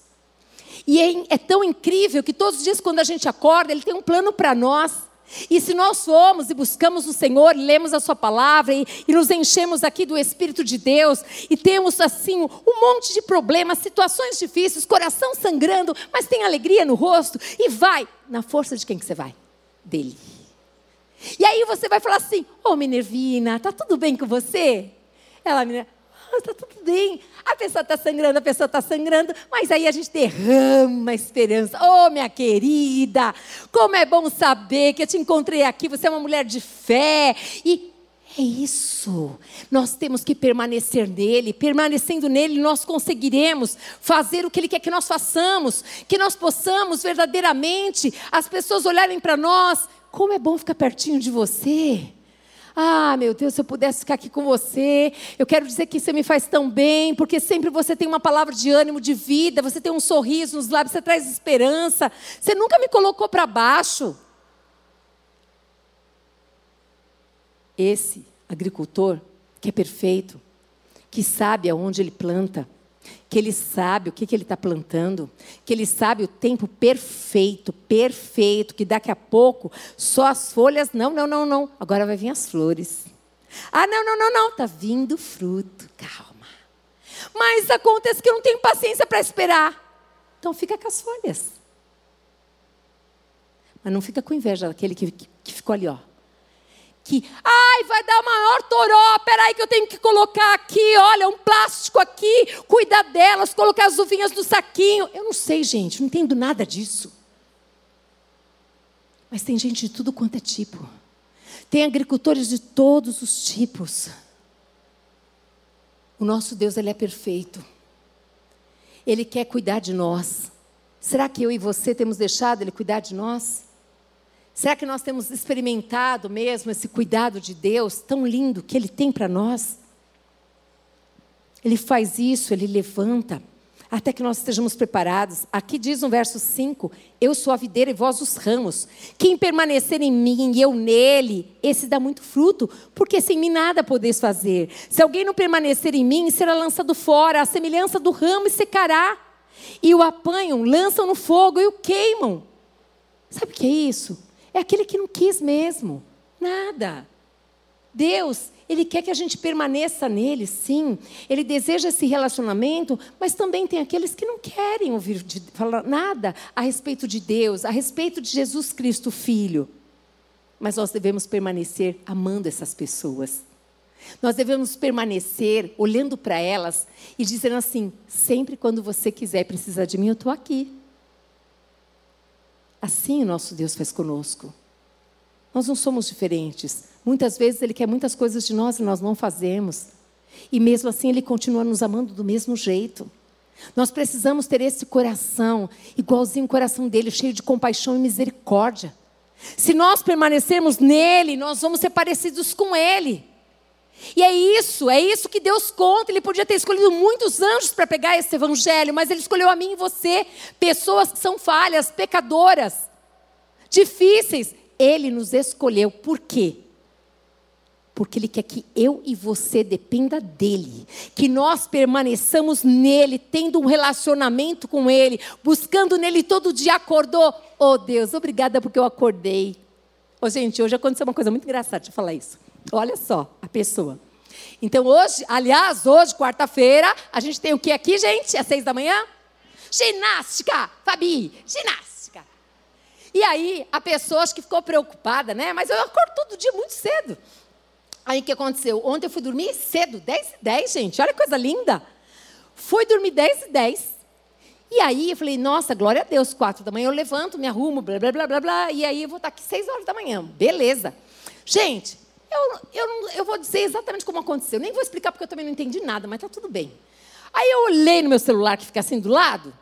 E é, é tão incrível que todos os dias, quando a gente acorda, ele tem um plano para nós. E se nós formos e buscamos o Senhor, e lemos a Sua palavra e, e, nos enchemos aqui do Espírito de Deus e temos assim um monte de problemas, situações difíceis, coração sangrando, mas tem alegria no rosto e vai na força de quem que você vai? dele. E aí você vai falar assim: Ô oh, Minervina, tá tudo bem com você? Ela, menina, ah, tá tudo bem. A pessoa está sangrando, a pessoa está sangrando, mas aí a gente derrama a esperança. Oh, minha querida, como é bom saber que eu te encontrei aqui, você é uma mulher de fé. E é isso. Nós temos que permanecer nele. Permanecendo nele, nós conseguiremos fazer o que ele quer que nós façamos. Que nós possamos verdadeiramente as pessoas olharem para nós. Como é bom ficar pertinho de você. Ah, meu Deus, se eu pudesse ficar aqui com você, eu quero dizer que você me faz tão bem, porque sempre você tem uma palavra de ânimo, de vida, você tem um sorriso nos lábios, você traz esperança. Você nunca me colocou para baixo. Esse agricultor que é perfeito, que sabe aonde ele planta, que ele sabe o que, que ele está plantando, que ele sabe o tempo perfeito, perfeito, que daqui a pouco só as folhas, não, não, não, não, agora vai vir as flores. Ah, não, não, não, não, está vindo fruto, calma. Mas acontece que eu não tenho paciência para esperar. Então fica com as folhas. Mas não fica com inveja daquele que, que, que ficou ali, ó, que, ai, vai dar maior toró, peraí que eu tenho que colocar aqui, olha, um plástico aqui, cuidar delas, colocar as uvinhas no saquinho. Eu não sei, gente, não entendo nada disso. Mas tem gente de tudo quanto é tipo. Tem agricultores de todos os tipos. O nosso Deus, ele é perfeito. Ele quer cuidar de nós. Será que eu e você temos deixado ele cuidar de nós? Será que nós temos experimentado mesmo esse cuidado de Deus tão lindo que Ele tem para nós? Ele faz isso, Ele levanta, até que nós estejamos preparados. Aqui diz no verso 5: Eu sou a videira e vós os ramos. Quem permanecer em mim e eu nele, esse dá muito fruto, porque sem mim nada podeis fazer. Se alguém não permanecer em mim, será lançado fora, a semelhança do ramo e secará. E o apanham, lançam no fogo e o queimam. Sabe o que é isso? É aquele que não quis mesmo. Nada. Deus, Ele quer que a gente permaneça nele, sim. Ele deseja esse relacionamento, mas também tem aqueles que não querem ouvir de, falar nada a respeito de Deus, a respeito de Jesus Cristo, Filho. Mas nós devemos permanecer amando essas pessoas. Nós devemos permanecer olhando para elas e dizendo assim: sempre quando você quiser precisar de mim, eu estou aqui. Assim o nosso Deus faz conosco. Nós não somos diferentes. Muitas vezes Ele quer muitas coisas de nós e nós não fazemos. E mesmo assim Ele continua nos amando do mesmo jeito. Nós precisamos ter esse coração, igualzinho o coração dele, cheio de compaixão e misericórdia. Se nós permanecermos nele, nós vamos ser parecidos com ele. E é isso, é isso que Deus conta. Ele podia ter escolhido muitos anjos para pegar esse evangelho, mas Ele escolheu a mim e você, pessoas que são falhas, pecadoras, difíceis. Ele nos escolheu. Por quê? Porque Ele quer que eu e você dependa dEle, que nós permaneçamos nele, tendo um relacionamento com Ele, buscando nele todo dia. Acordou? Oh Deus, obrigada porque eu acordei. Oh, gente, hoje aconteceu uma coisa muito engraçada, deixa eu falar isso. Olha só a pessoa. Então hoje, aliás, hoje, quarta-feira, a gente tem o que aqui, gente? É seis da manhã? Ginástica, Fabi, ginástica. E aí, a pessoa acho que ficou preocupada, né? Mas eu acordo todo dia muito cedo. Aí o que aconteceu? Ontem eu fui dormir cedo, 10 e 10, gente. Olha que coisa linda. Fui dormir 10 e 10. E aí eu falei, nossa, glória a Deus, quatro da manhã eu levanto, me arrumo, blá, blá, blá, blá, blá. E aí eu vou estar aqui seis horas da manhã. Beleza. Gente, eu, eu, eu vou dizer exatamente como aconteceu. Nem vou explicar porque eu também não entendi nada, mas está tudo bem. Aí eu olhei no meu celular, que fica assim do lado.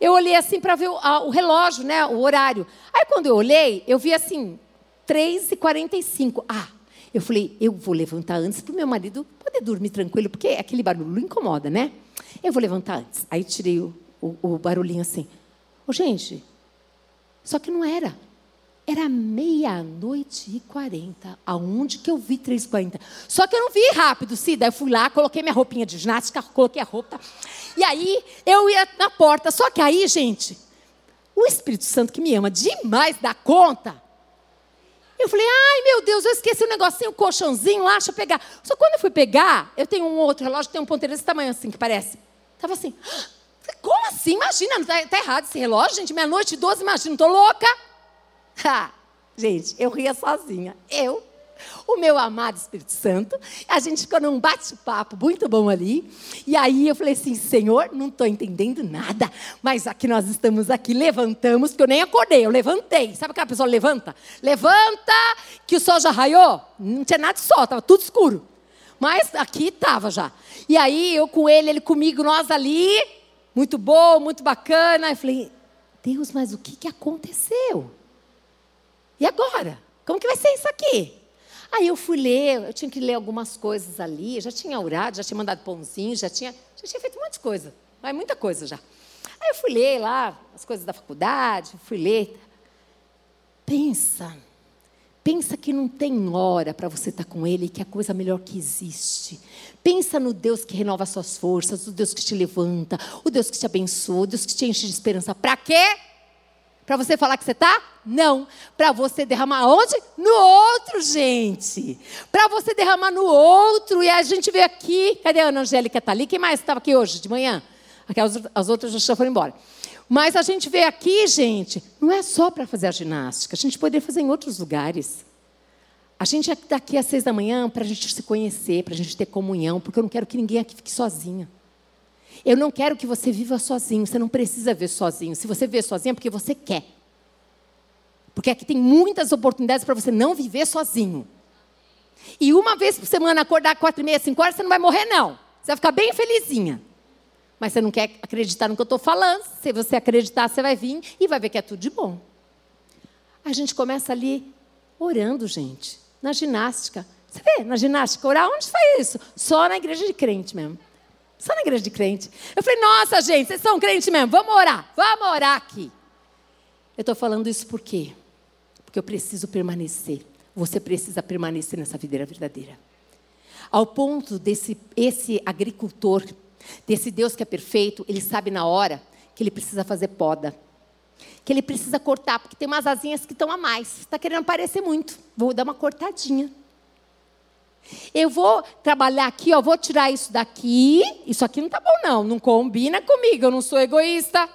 Eu olhei assim para ver o, a, o, relógio, né, o horário. Aí quando eu olhei, eu vi assim, 3h45. Ah, eu falei, eu vou levantar antes para o meu marido poder dormir tranquilo, porque aquele barulho incomoda, né? Eu vou levantar antes. Aí tirei o, o, o barulhinho assim. Oh, gente, só que não era. Era meia-noite e quarenta. Aonde que eu vi três e quarenta? Só que eu não vi rápido, Cida. Eu fui lá, coloquei minha roupinha de ginástica, coloquei a roupa. E aí eu ia na porta. Só que aí, gente, o Espírito Santo que me ama demais da conta. Eu falei, ai meu Deus, eu esqueci o um negocinho, um colchãozinho lá, deixa eu pegar. Só quando eu fui pegar, eu tenho um outro relógio tem um ponteiro desse tamanho assim, que parece. Tava assim, como assim? Imagina, tá, tá errado esse relógio, gente. Meia-noite e doze, imagina, não tô louca. [LAUGHS] Ha! Gente, eu ria sozinha. Eu, o meu amado Espírito Santo, a gente ficou num bate-papo muito bom ali. E aí eu falei assim: Senhor, não estou entendendo nada, mas aqui nós estamos aqui, levantamos, porque eu nem acordei, eu levantei. Sabe aquela pessoa levanta? Levanta, que o sol já raiou. Não tinha nada de sol, estava tudo escuro. Mas aqui estava já. E aí eu com ele, ele comigo, nós ali, muito bom, muito bacana. Eu falei, Deus, mas o que, que aconteceu? E agora? Como que vai ser isso aqui? Aí eu fui ler, eu tinha que ler algumas coisas ali, já tinha orado, já tinha mandado pãozinho, já tinha, já tinha feito um monte de coisa, mas muita coisa já. Aí eu fui ler lá as coisas da faculdade, fui ler. Pensa, Pensa que não tem hora para você estar tá com Ele, que é a coisa melhor que existe. Pensa no Deus que renova suas forças, o Deus que te levanta, o Deus que te abençoa, o Deus que te enche de esperança. Para quê? Para você falar que você está? Não. Para você derramar onde? No outro, gente. Para você derramar no outro. E a gente veio aqui. Cadê a Ana Angélica? Está ali? Quem mais estava aqui hoje de manhã? Aquelas, as outras já foram embora. Mas a gente vê aqui, gente, não é só para fazer a ginástica, a gente poderia fazer em outros lugares. A gente está aqui às seis da manhã para a gente se conhecer, para a gente ter comunhão, porque eu não quero que ninguém aqui fique sozinho. Eu não quero que você viva sozinho, você não precisa ver sozinho. Se você vê sozinho é porque você quer. Porque aqui tem muitas oportunidades para você não viver sozinho. E uma vez por semana acordar quatro e meia, cinco horas, você não vai morrer, não. Você vai ficar bem felizinha. Mas você não quer acreditar no que eu estou falando. Se você acreditar, você vai vir e vai ver que é tudo de bom. A gente começa ali orando, gente, na ginástica. Você vê, na ginástica, orar, onde faz isso? Só na igreja de crente mesmo. Só na igreja de crente. Eu falei, nossa, gente, vocês são crentes mesmo, vamos orar, vamos orar aqui. Eu estou falando isso por quê? Porque eu preciso permanecer. Você precisa permanecer nessa videira verdadeira. Ao ponto desse esse agricultor Desse Deus que é perfeito, ele sabe na hora que ele precisa fazer poda. Que ele precisa cortar, porque tem umas asinhas que estão a mais. Está querendo aparecer muito. Vou dar uma cortadinha. Eu vou trabalhar aqui, ó, vou tirar isso daqui. Isso aqui não está bom, não. Não combina comigo. Eu não sou egoísta.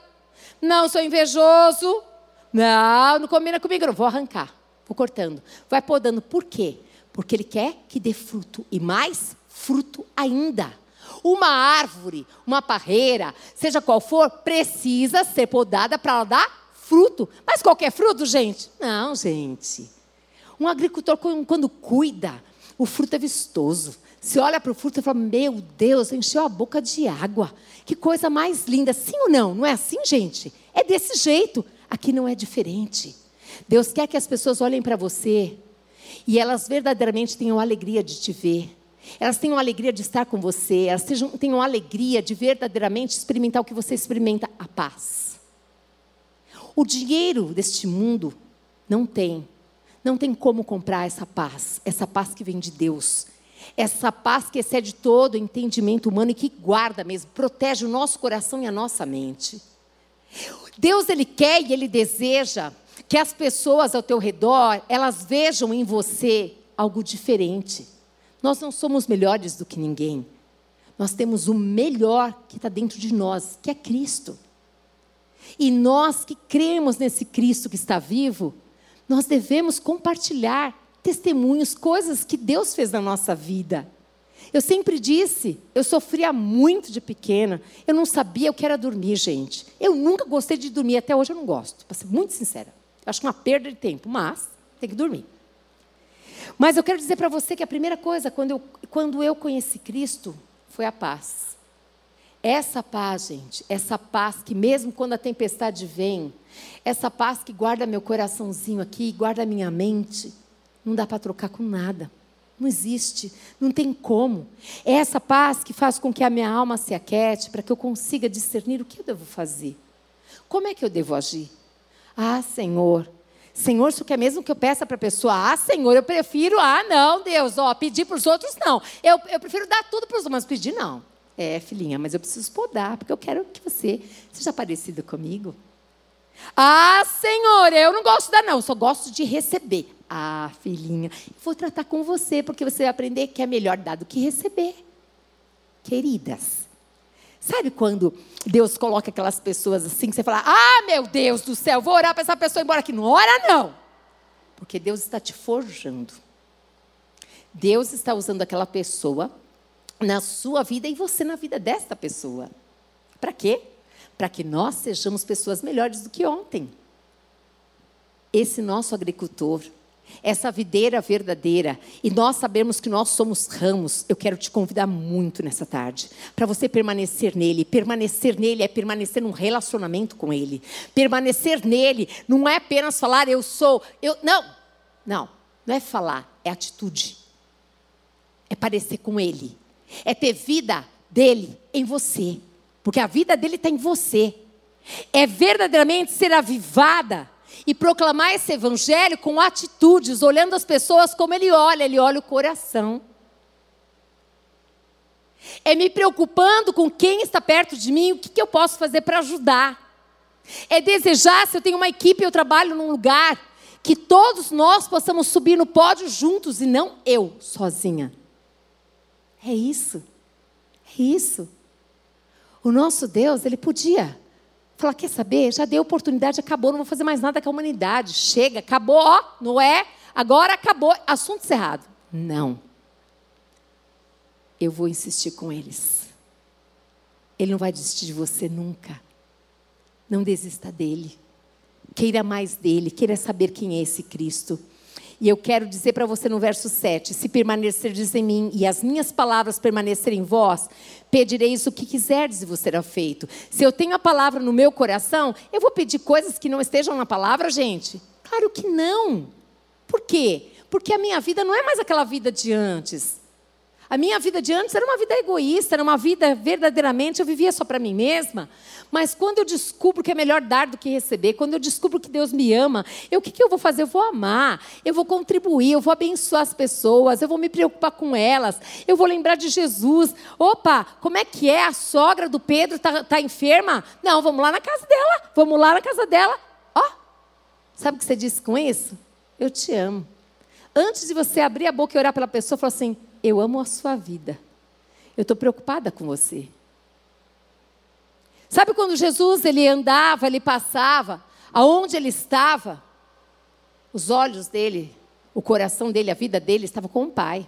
Não sou invejoso. Não, não combina comigo. Eu vou arrancar. Vou cortando. Vai podando. Por quê? Porque ele quer que dê fruto. E mais fruto ainda. Uma árvore, uma parreira, seja qual for, precisa ser podada para ela dar fruto. Mas qualquer fruto, gente? Não, gente. Um agricultor, quando cuida, o fruto é vistoso. Você olha para o fruto e fala: Meu Deus, encheu a boca de água. Que coisa mais linda. Sim ou não? Não é assim, gente? É desse jeito. Aqui não é diferente. Deus quer que as pessoas olhem para você e elas verdadeiramente tenham alegria de te ver. Elas tenham alegria de estar com você, elas tenham alegria de verdadeiramente experimentar o que você experimenta, a paz. O dinheiro deste mundo não tem, não tem como comprar essa paz, essa paz que vem de Deus, essa paz que excede todo o entendimento humano e que guarda mesmo, protege o nosso coração e a nossa mente. Deus ele quer e ele deseja que as pessoas ao teu redor, elas vejam em você algo diferente. Nós não somos melhores do que ninguém. Nós temos o melhor que está dentro de nós, que é Cristo. E nós que cremos nesse Cristo que está vivo, nós devemos compartilhar testemunhos, coisas que Deus fez na nossa vida. Eu sempre disse, eu sofria muito de pequena, eu não sabia o que era dormir, gente. Eu nunca gostei de dormir, até hoje eu não gosto, para ser muito sincera. Acho uma perda de tempo, mas tem que dormir. Mas eu quero dizer para você que a primeira coisa, quando eu, quando eu conheci Cristo, foi a paz. Essa paz, gente, essa paz que mesmo quando a tempestade vem, essa paz que guarda meu coraçãozinho aqui, guarda minha mente, não dá para trocar com nada. Não existe, não tem como. É essa paz que faz com que a minha alma se aquete, para que eu consiga discernir o que eu devo fazer. Como é que eu devo agir? Ah, Senhor, Senhor, isso quer mesmo que eu peça para a pessoa? Ah, Senhor, eu prefiro. Ah, não, Deus, ó, pedir para os outros não. Eu, eu prefiro dar tudo para os outros, mas pedir não. É, filhinha, mas eu preciso podar, porque eu quero que você seja parecido comigo. Ah, Senhor, eu não gosto de dar, não, só gosto de receber. Ah, filhinha, vou tratar com você, porque você vai aprender que é melhor dar do que receber. Queridas, sabe quando Deus coloca aquelas pessoas assim, que você fala, ah, meu Deus do céu, vou orar para essa pessoa embora aqui. Não ora, não. Porque Deus está te forjando. Deus está usando aquela pessoa na sua vida e você na vida desta pessoa. Para quê? Para que nós sejamos pessoas melhores do que ontem. Esse nosso agricultor, essa videira verdadeira, e nós sabemos que nós somos ramos, eu quero te convidar muito nessa tarde, para você permanecer nele. Permanecer nele é permanecer num relacionamento com ele. Permanecer nele não é apenas falar eu sou, eu não. Não, não é falar, é atitude. É parecer com ele. É ter vida dele em você. Porque a vida dele está em você. É verdadeiramente ser avivada e proclamar esse evangelho com atitudes, olhando as pessoas como ele olha, ele olha o coração. É me preocupando com quem está perto de mim, o que, que eu posso fazer para ajudar. É desejar, se eu tenho uma equipe, eu trabalho num lugar, que todos nós possamos subir no pódio juntos e não eu sozinha. É isso. É isso. O nosso Deus, ele podia Falar, quer saber? Já deu oportunidade, acabou, não vou fazer mais nada com a humanidade. Chega, acabou, ó, não é? Agora acabou, assunto encerrado. Não. Eu vou insistir com eles. Ele não vai desistir de você nunca. Não desista dele. Queira mais dele, queira saber quem é esse Cristo. E eu quero dizer para você no verso 7: se permanecerdes em mim e as minhas palavras permanecerem em vós, pedireis o que quiserdes e vos será feito. Se eu tenho a palavra no meu coração, eu vou pedir coisas que não estejam na palavra, gente? Claro que não. Por quê? Porque a minha vida não é mais aquela vida de antes. A minha vida de antes era uma vida egoísta, era uma vida verdadeiramente, eu vivia só para mim mesma. Mas quando eu descubro que é melhor dar do que receber, quando eu descubro que Deus me ama, eu, o que, que eu vou fazer? Eu vou amar, eu vou contribuir, eu vou abençoar as pessoas, eu vou me preocupar com elas, eu vou lembrar de Jesus. Opa, como é que é? A sogra do Pedro está tá enferma? Não, vamos lá na casa dela, vamos lá na casa dela. Ó, sabe o que você disse com isso? Eu te amo. Antes de você abrir a boca e orar pela pessoa, falou assim: eu amo a sua vida. Eu estou preocupada com você. Sabe quando Jesus ele andava, ele passava, aonde ele estava, os olhos dele, o coração dele, a vida dele estava com o Pai.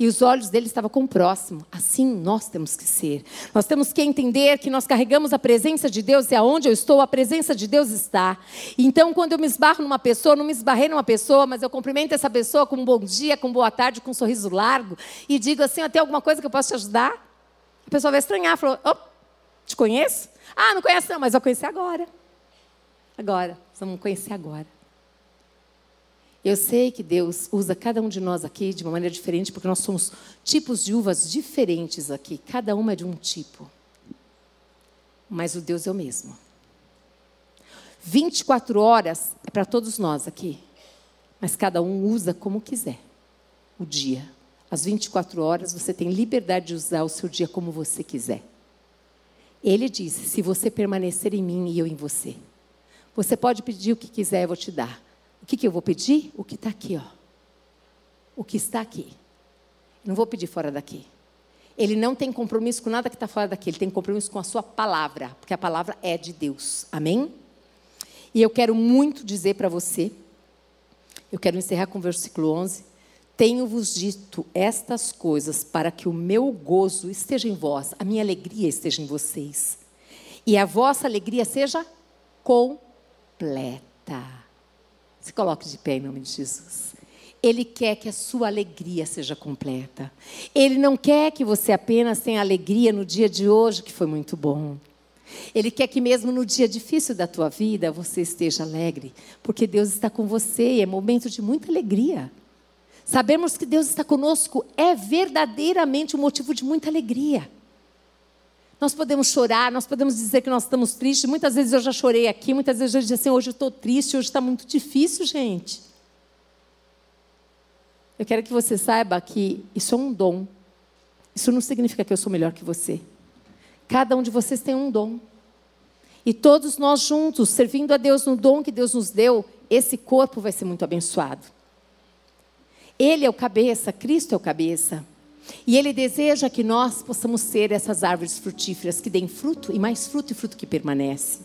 E os olhos dele estavam com o próximo. Assim nós temos que ser. Nós temos que entender que nós carregamos a presença de Deus e aonde eu estou, a presença de Deus está. Então, quando eu me esbarro numa pessoa, não me esbarrei numa pessoa, mas eu cumprimento essa pessoa com um bom dia, com boa tarde, com um sorriso largo e digo assim: tem alguma coisa que eu possa te ajudar? A pessoa vai estranhar, falou: oh, te conheço? Ah, não conhece não, mas eu conheci agora. Agora, vamos conhecer agora. Eu sei que Deus usa cada um de nós aqui de uma maneira diferente, porque nós somos tipos de uvas diferentes aqui, cada uma é de um tipo. Mas o Deus é o mesmo. 24 horas é para todos nós aqui, mas cada um usa como quiser o dia. Às 24 horas você tem liberdade de usar o seu dia como você quiser. Ele disse: se você permanecer em mim e eu em você, você pode pedir o que quiser, eu vou te dar. O que, que eu vou pedir? O que está aqui, ó. O que está aqui. Não vou pedir fora daqui. Ele não tem compromisso com nada que está fora daqui, ele tem compromisso com a sua palavra, porque a palavra é de Deus. Amém? E eu quero muito dizer para você, eu quero encerrar com o versículo 11. Tenho-vos dito estas coisas para que o meu gozo esteja em vós, a minha alegria esteja em vocês, e a vossa alegria seja completa. Se coloque de pé em nome de Jesus. Ele quer que a sua alegria seja completa. Ele não quer que você apenas tenha alegria no dia de hoje, que foi muito bom. Ele quer que mesmo no dia difícil da tua vida você esteja alegre, porque Deus está com você e é momento de muita alegria. Sabemos que Deus está conosco é verdadeiramente um motivo de muita alegria. Nós podemos chorar, nós podemos dizer que nós estamos tristes. Muitas vezes eu já chorei aqui, muitas vezes eu disse assim: hoje eu estou triste, hoje está muito difícil, gente. Eu quero que você saiba que isso é um dom. Isso não significa que eu sou melhor que você. Cada um de vocês tem um dom. E todos nós juntos, servindo a Deus no dom que Deus nos deu, esse corpo vai ser muito abençoado. Ele é o cabeça, Cristo é o cabeça. E Ele deseja que nós possamos ser essas árvores frutíferas que deem fruto e mais fruto e fruto que permanece.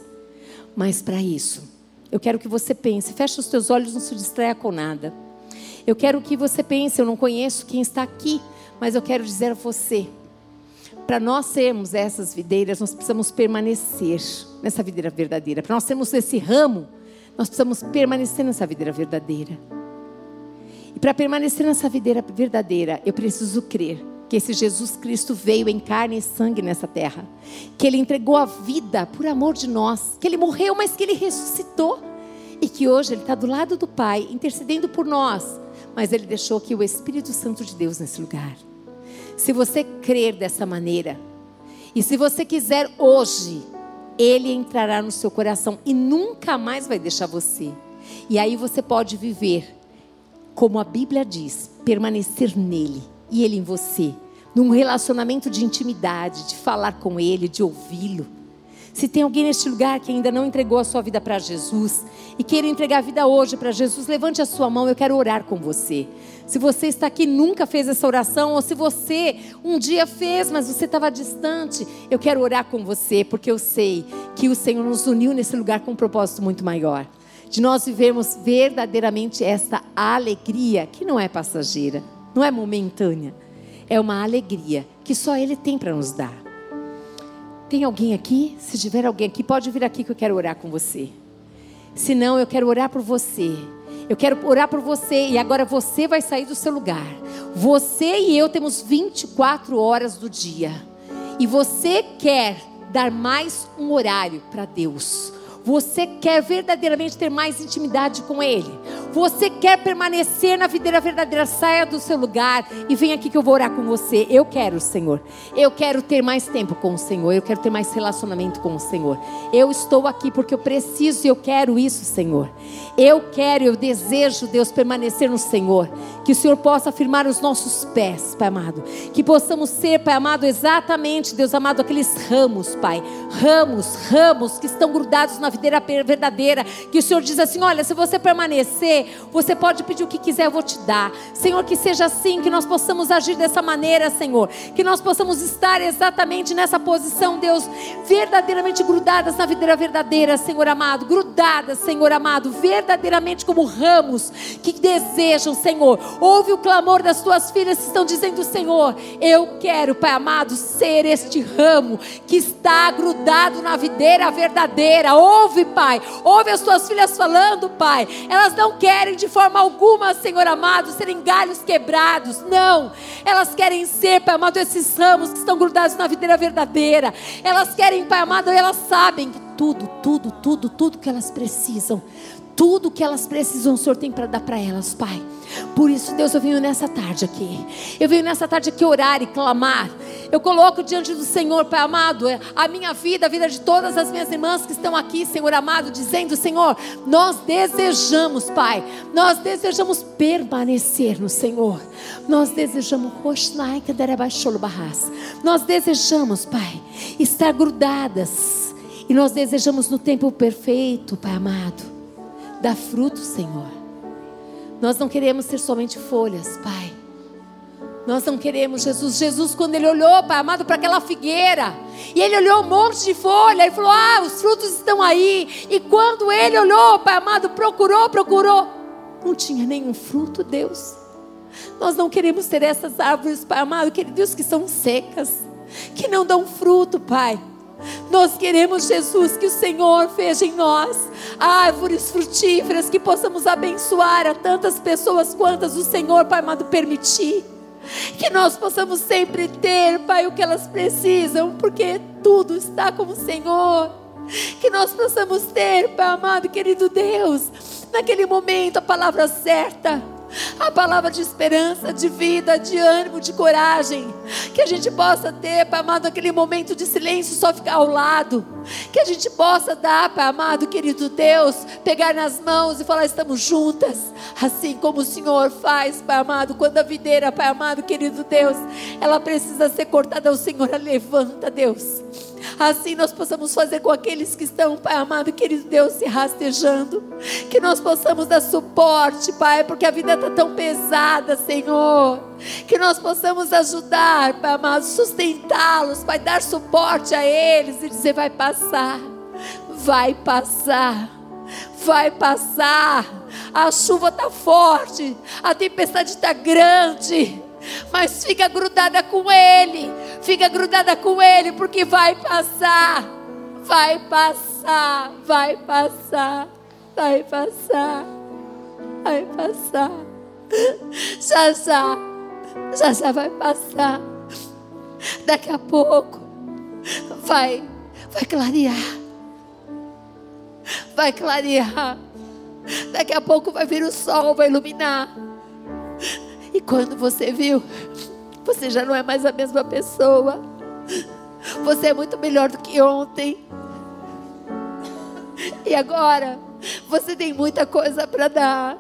Mas para isso, Eu quero que você pense, feche os teus olhos, não se distraia com nada. Eu quero que você pense, eu não conheço quem está aqui, mas eu quero dizer a você, para nós sermos essas videiras, nós precisamos permanecer nessa videira verdadeira. Para nós termos esse ramo, nós precisamos permanecer nessa videira verdadeira. Para permanecer nessa videira verdadeira, eu preciso crer que esse Jesus Cristo veio em carne e sangue nessa terra, que ele entregou a vida por amor de nós, que ele morreu, mas que ele ressuscitou e que hoje ele está do lado do Pai, intercedendo por nós, mas ele deixou aqui o Espírito Santo de Deus nesse lugar. Se você crer dessa maneira, e se você quiser hoje, ele entrará no seu coração e nunca mais vai deixar você. E aí você pode viver como a Bíblia diz, permanecer nele e ele em você, num relacionamento de intimidade, de falar com ele, de ouvi-lo. Se tem alguém neste lugar que ainda não entregou a sua vida para Jesus e queira entregar a vida hoje para Jesus, levante a sua mão, eu quero orar com você. Se você está aqui e nunca fez essa oração, ou se você um dia fez, mas você estava distante, eu quero orar com você, porque eu sei que o Senhor nos uniu nesse lugar com um propósito muito maior. De nós vivermos verdadeiramente esta alegria, que não é passageira, não é momentânea, é uma alegria que só Ele tem para nos dar. Tem alguém aqui? Se tiver alguém aqui, pode vir aqui que eu quero orar com você. Se não, eu quero orar por você. Eu quero orar por você e agora você vai sair do seu lugar. Você e eu temos 24 horas do dia. E você quer dar mais um horário para Deus. Você quer verdadeiramente ter mais intimidade com Ele. Você quer permanecer na videira verdadeira. Saia do seu lugar e vem aqui que eu vou orar com você. Eu quero, Senhor. Eu quero ter mais tempo com o Senhor. Eu quero ter mais relacionamento com o Senhor. Eu estou aqui porque eu preciso e eu quero isso, Senhor. Eu quero, eu desejo, Deus, permanecer no Senhor. Que o Senhor possa firmar os nossos pés, Pai amado. Que possamos ser, Pai amado, exatamente, Deus amado, aqueles ramos, Pai. Ramos, ramos que estão grudados na videira verdadeira, que o Senhor diz assim: olha, se você permanecer, você pode pedir o que quiser, eu vou te dar. Senhor, que seja assim, que nós possamos agir dessa maneira, Senhor, que nós possamos estar exatamente nessa posição, Deus, verdadeiramente grudadas na videira verdadeira, Senhor amado, grudadas, Senhor amado, verdadeiramente como ramos que desejam, Senhor. Ouve o clamor das tuas filhas que estão dizendo, Senhor, eu quero, Pai amado, ser este ramo que está grudado na videira verdadeira. Ouve Pai. Ouve as tuas filhas falando, Pai. Elas não querem de forma alguma, Senhor amado, serem galhos quebrados. Não. Elas querem ser, Pai amado, esses ramos que estão grudados na videira verdadeira. Elas querem, Pai amado, e elas sabem que tudo, tudo, tudo, tudo que elas precisam tudo que elas precisam, o Senhor tem para dar para elas, Pai. Por isso, Deus, eu venho nessa tarde aqui. Eu venho nessa tarde aqui orar e clamar. Eu coloco diante do Senhor, Pai amado, a minha vida, a vida de todas as minhas irmãs que estão aqui, Senhor amado, dizendo: Senhor, nós desejamos, Pai, nós desejamos permanecer no Senhor. Nós desejamos, nós desejamos, Pai, estar grudadas. E nós desejamos no tempo perfeito, Pai amado Dá fruto, Senhor. Nós não queremos ser somente folhas, Pai. Nós não queremos Jesus. Jesus, quando ele olhou, Pai amado, para aquela figueira, e ele olhou um monte de folha, ele falou: Ah, os frutos estão aí. E quando ele olhou, Pai amado, procurou, procurou, não tinha nenhum fruto, Deus. Nós não queremos ter essas árvores, Pai amado, queridos, que são secas, que não dão fruto, Pai. Nós queremos, Jesus, que o Senhor veja em nós árvores frutíferas, que possamos abençoar a tantas pessoas quantas o Senhor, Pai amado, permitir. Que nós possamos sempre ter, Pai, o que elas precisam, porque tudo está com o Senhor. Que nós possamos ter, Pai amado, querido Deus, naquele momento a palavra certa a palavra de esperança, de vida, de ânimo, de coragem. Que a gente possa ter, Pai amado, aquele momento de silêncio, só ficar ao lado. Que a gente possa dar, Pai amado, querido Deus, pegar nas mãos e falar: estamos juntas. Assim como o Senhor faz, Pai amado, quando a videira, Pai amado, querido Deus, ela precisa ser cortada, o Senhor a levanta, Deus. Assim nós possamos fazer com aqueles que estão, Pai amado, querido Deus, se rastejando. Que nós possamos dar suporte, Pai, porque a vida está tão pesada, Senhor. Que nós possamos ajudar, Pai amado, sustentá-los, Pai, dar suporte a eles e dizer: vai passar, vai passar. vai passar. A chuva está forte, a tempestade está grande, mas fica grudada com Ele, fica grudada com Ele, porque vai passar, vai passar, vai passar, vai passar, vai passar. Já já, já já vai passar. Daqui a pouco vai, vai clarear, vai clarear. Daqui a pouco vai vir o sol, vai iluminar. E quando você viu, você já não é mais a mesma pessoa. Você é muito melhor do que ontem. E agora, você tem muita coisa para dar.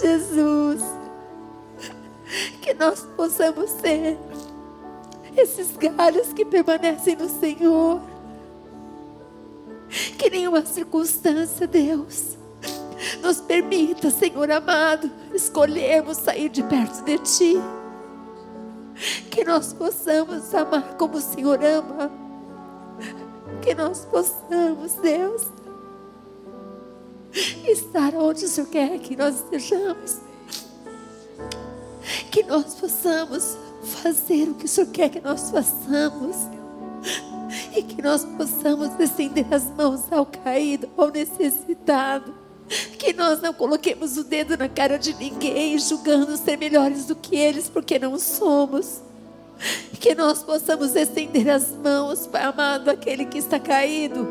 Jesus, que nós possamos ser esses galhos que permanecem no Senhor. Que nenhuma circunstância, Deus, nos permita, Senhor amado, escolhermos sair de perto de Ti. Que nós possamos amar como o Senhor ama. Que nós possamos, Deus, estar onde o Senhor quer que nós estejamos. Que nós possamos fazer o que o Senhor quer que nós façamos. E que nós possamos estender as mãos ao caído, ao necessitado. Que nós não coloquemos o dedo na cara de ninguém, julgando ser melhores do que eles, porque não somos. Que nós possamos estender as mãos, Pai amado, aquele que está caído,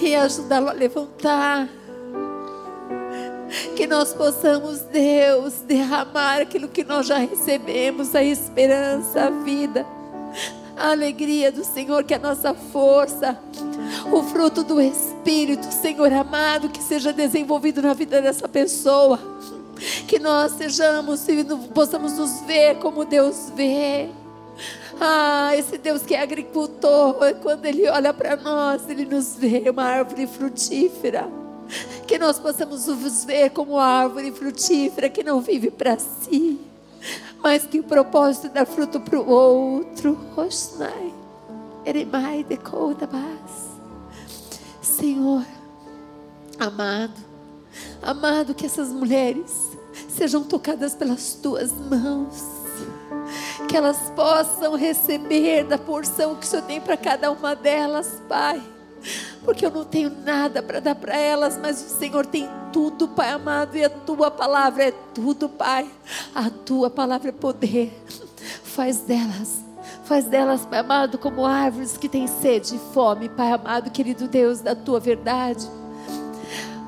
e ajudá-lo a levantar que nós possamos, Deus, derramar aquilo que nós já recebemos, a esperança, a vida, a alegria do Senhor, que é a nossa força, o fruto do Espírito, Senhor amado, que seja desenvolvido na vida dessa pessoa. Que nós sejamos e possamos nos ver como Deus vê. Ah, esse Deus que é agricultor, quando Ele olha para nós, Ele nos vê uma árvore frutífera que nós possamos nos ver como árvore frutífera que não vive para si, mas que o propósito é dar fruto para o outro. Senhor, amado, amado, que essas mulheres sejam tocadas pelas tuas mãos, que elas possam receber da porção que o Senhor tem para cada uma delas, Pai porque eu não tenho nada para dar para elas, mas o Senhor tem tudo, Pai amado, e a tua palavra é tudo, Pai. A tua palavra é poder. Faz delas, faz delas, Pai amado, como árvores que têm sede e fome, Pai amado, querido Deus, da tua verdade.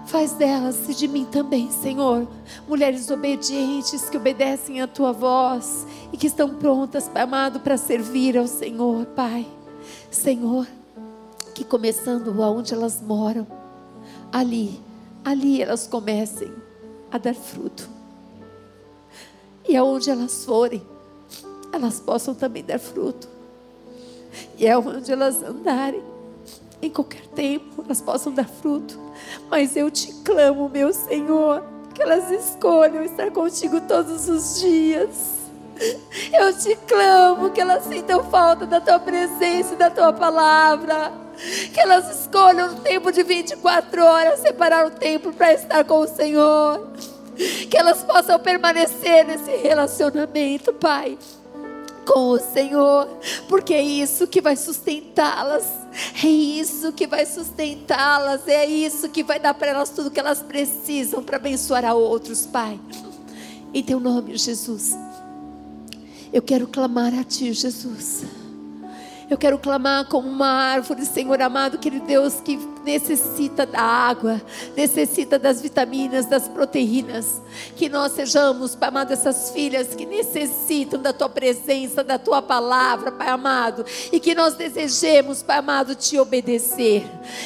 Faz delas e de mim também, Senhor, mulheres obedientes que obedecem a tua voz e que estão prontas, Pai amado, para servir ao Senhor, Pai. Senhor, que começando aonde elas moram, ali, ali elas comecem a dar fruto. E aonde elas forem, elas possam também dar fruto. E é onde elas andarem, em qualquer tempo, elas possam dar fruto. Mas eu te clamo, meu Senhor, que elas escolham estar contigo todos os dias. Eu te clamo que elas sintam falta da tua presença e da tua palavra. Que elas escolham um tempo de 24 horas, separar o tempo para estar com o Senhor. Que elas possam permanecer nesse relacionamento, Pai com o Senhor, porque é isso que vai sustentá-las, é isso que vai sustentá-las, é isso que vai dar para elas tudo que elas precisam para abençoar a outros, Pai. Em teu nome, Jesus, eu quero clamar a Ti, Jesus. Eu quero clamar como uma árvore, Senhor amado, querido Deus, que necessita da água, necessita das vitaminas, das proteínas. Que nós sejamos, Pai amado, essas filhas que necessitam da tua presença, da tua palavra, Pai amado, e que nós desejemos, Pai amado, te obedecer.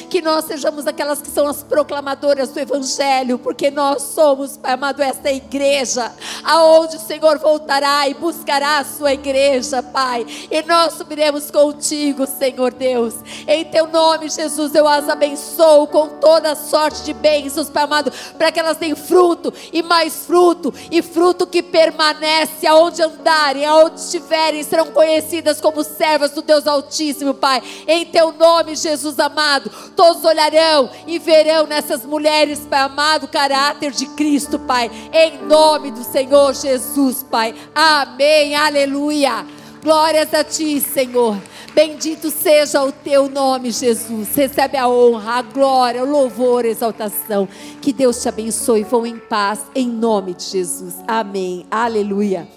Que nós sejamos aquelas que são as proclamadoras do Evangelho, porque nós somos, Pai amado, esta igreja, aonde o Senhor voltará e buscará a sua igreja, Pai, e nós subiremos contigo, Senhor Deus. Em teu nome, Jesus, eu as abençoe abençoo com toda sorte de bênçãos, Pai amado, para que elas deem fruto e mais fruto, e fruto que permanece aonde andarem, aonde estiverem, serão conhecidas como servas do Deus Altíssimo, Pai. Em teu nome, Jesus amado, todos olharão e verão nessas mulheres, Pai amado, o caráter de Cristo, Pai. Em nome do Senhor Jesus, Pai. Amém. Aleluia. Glórias a ti, Senhor. Bendito seja o teu nome, Jesus. Recebe a honra, a glória, o louvor, a exaltação. Que Deus te abençoe. Vão em paz, em nome de Jesus. Amém. Aleluia.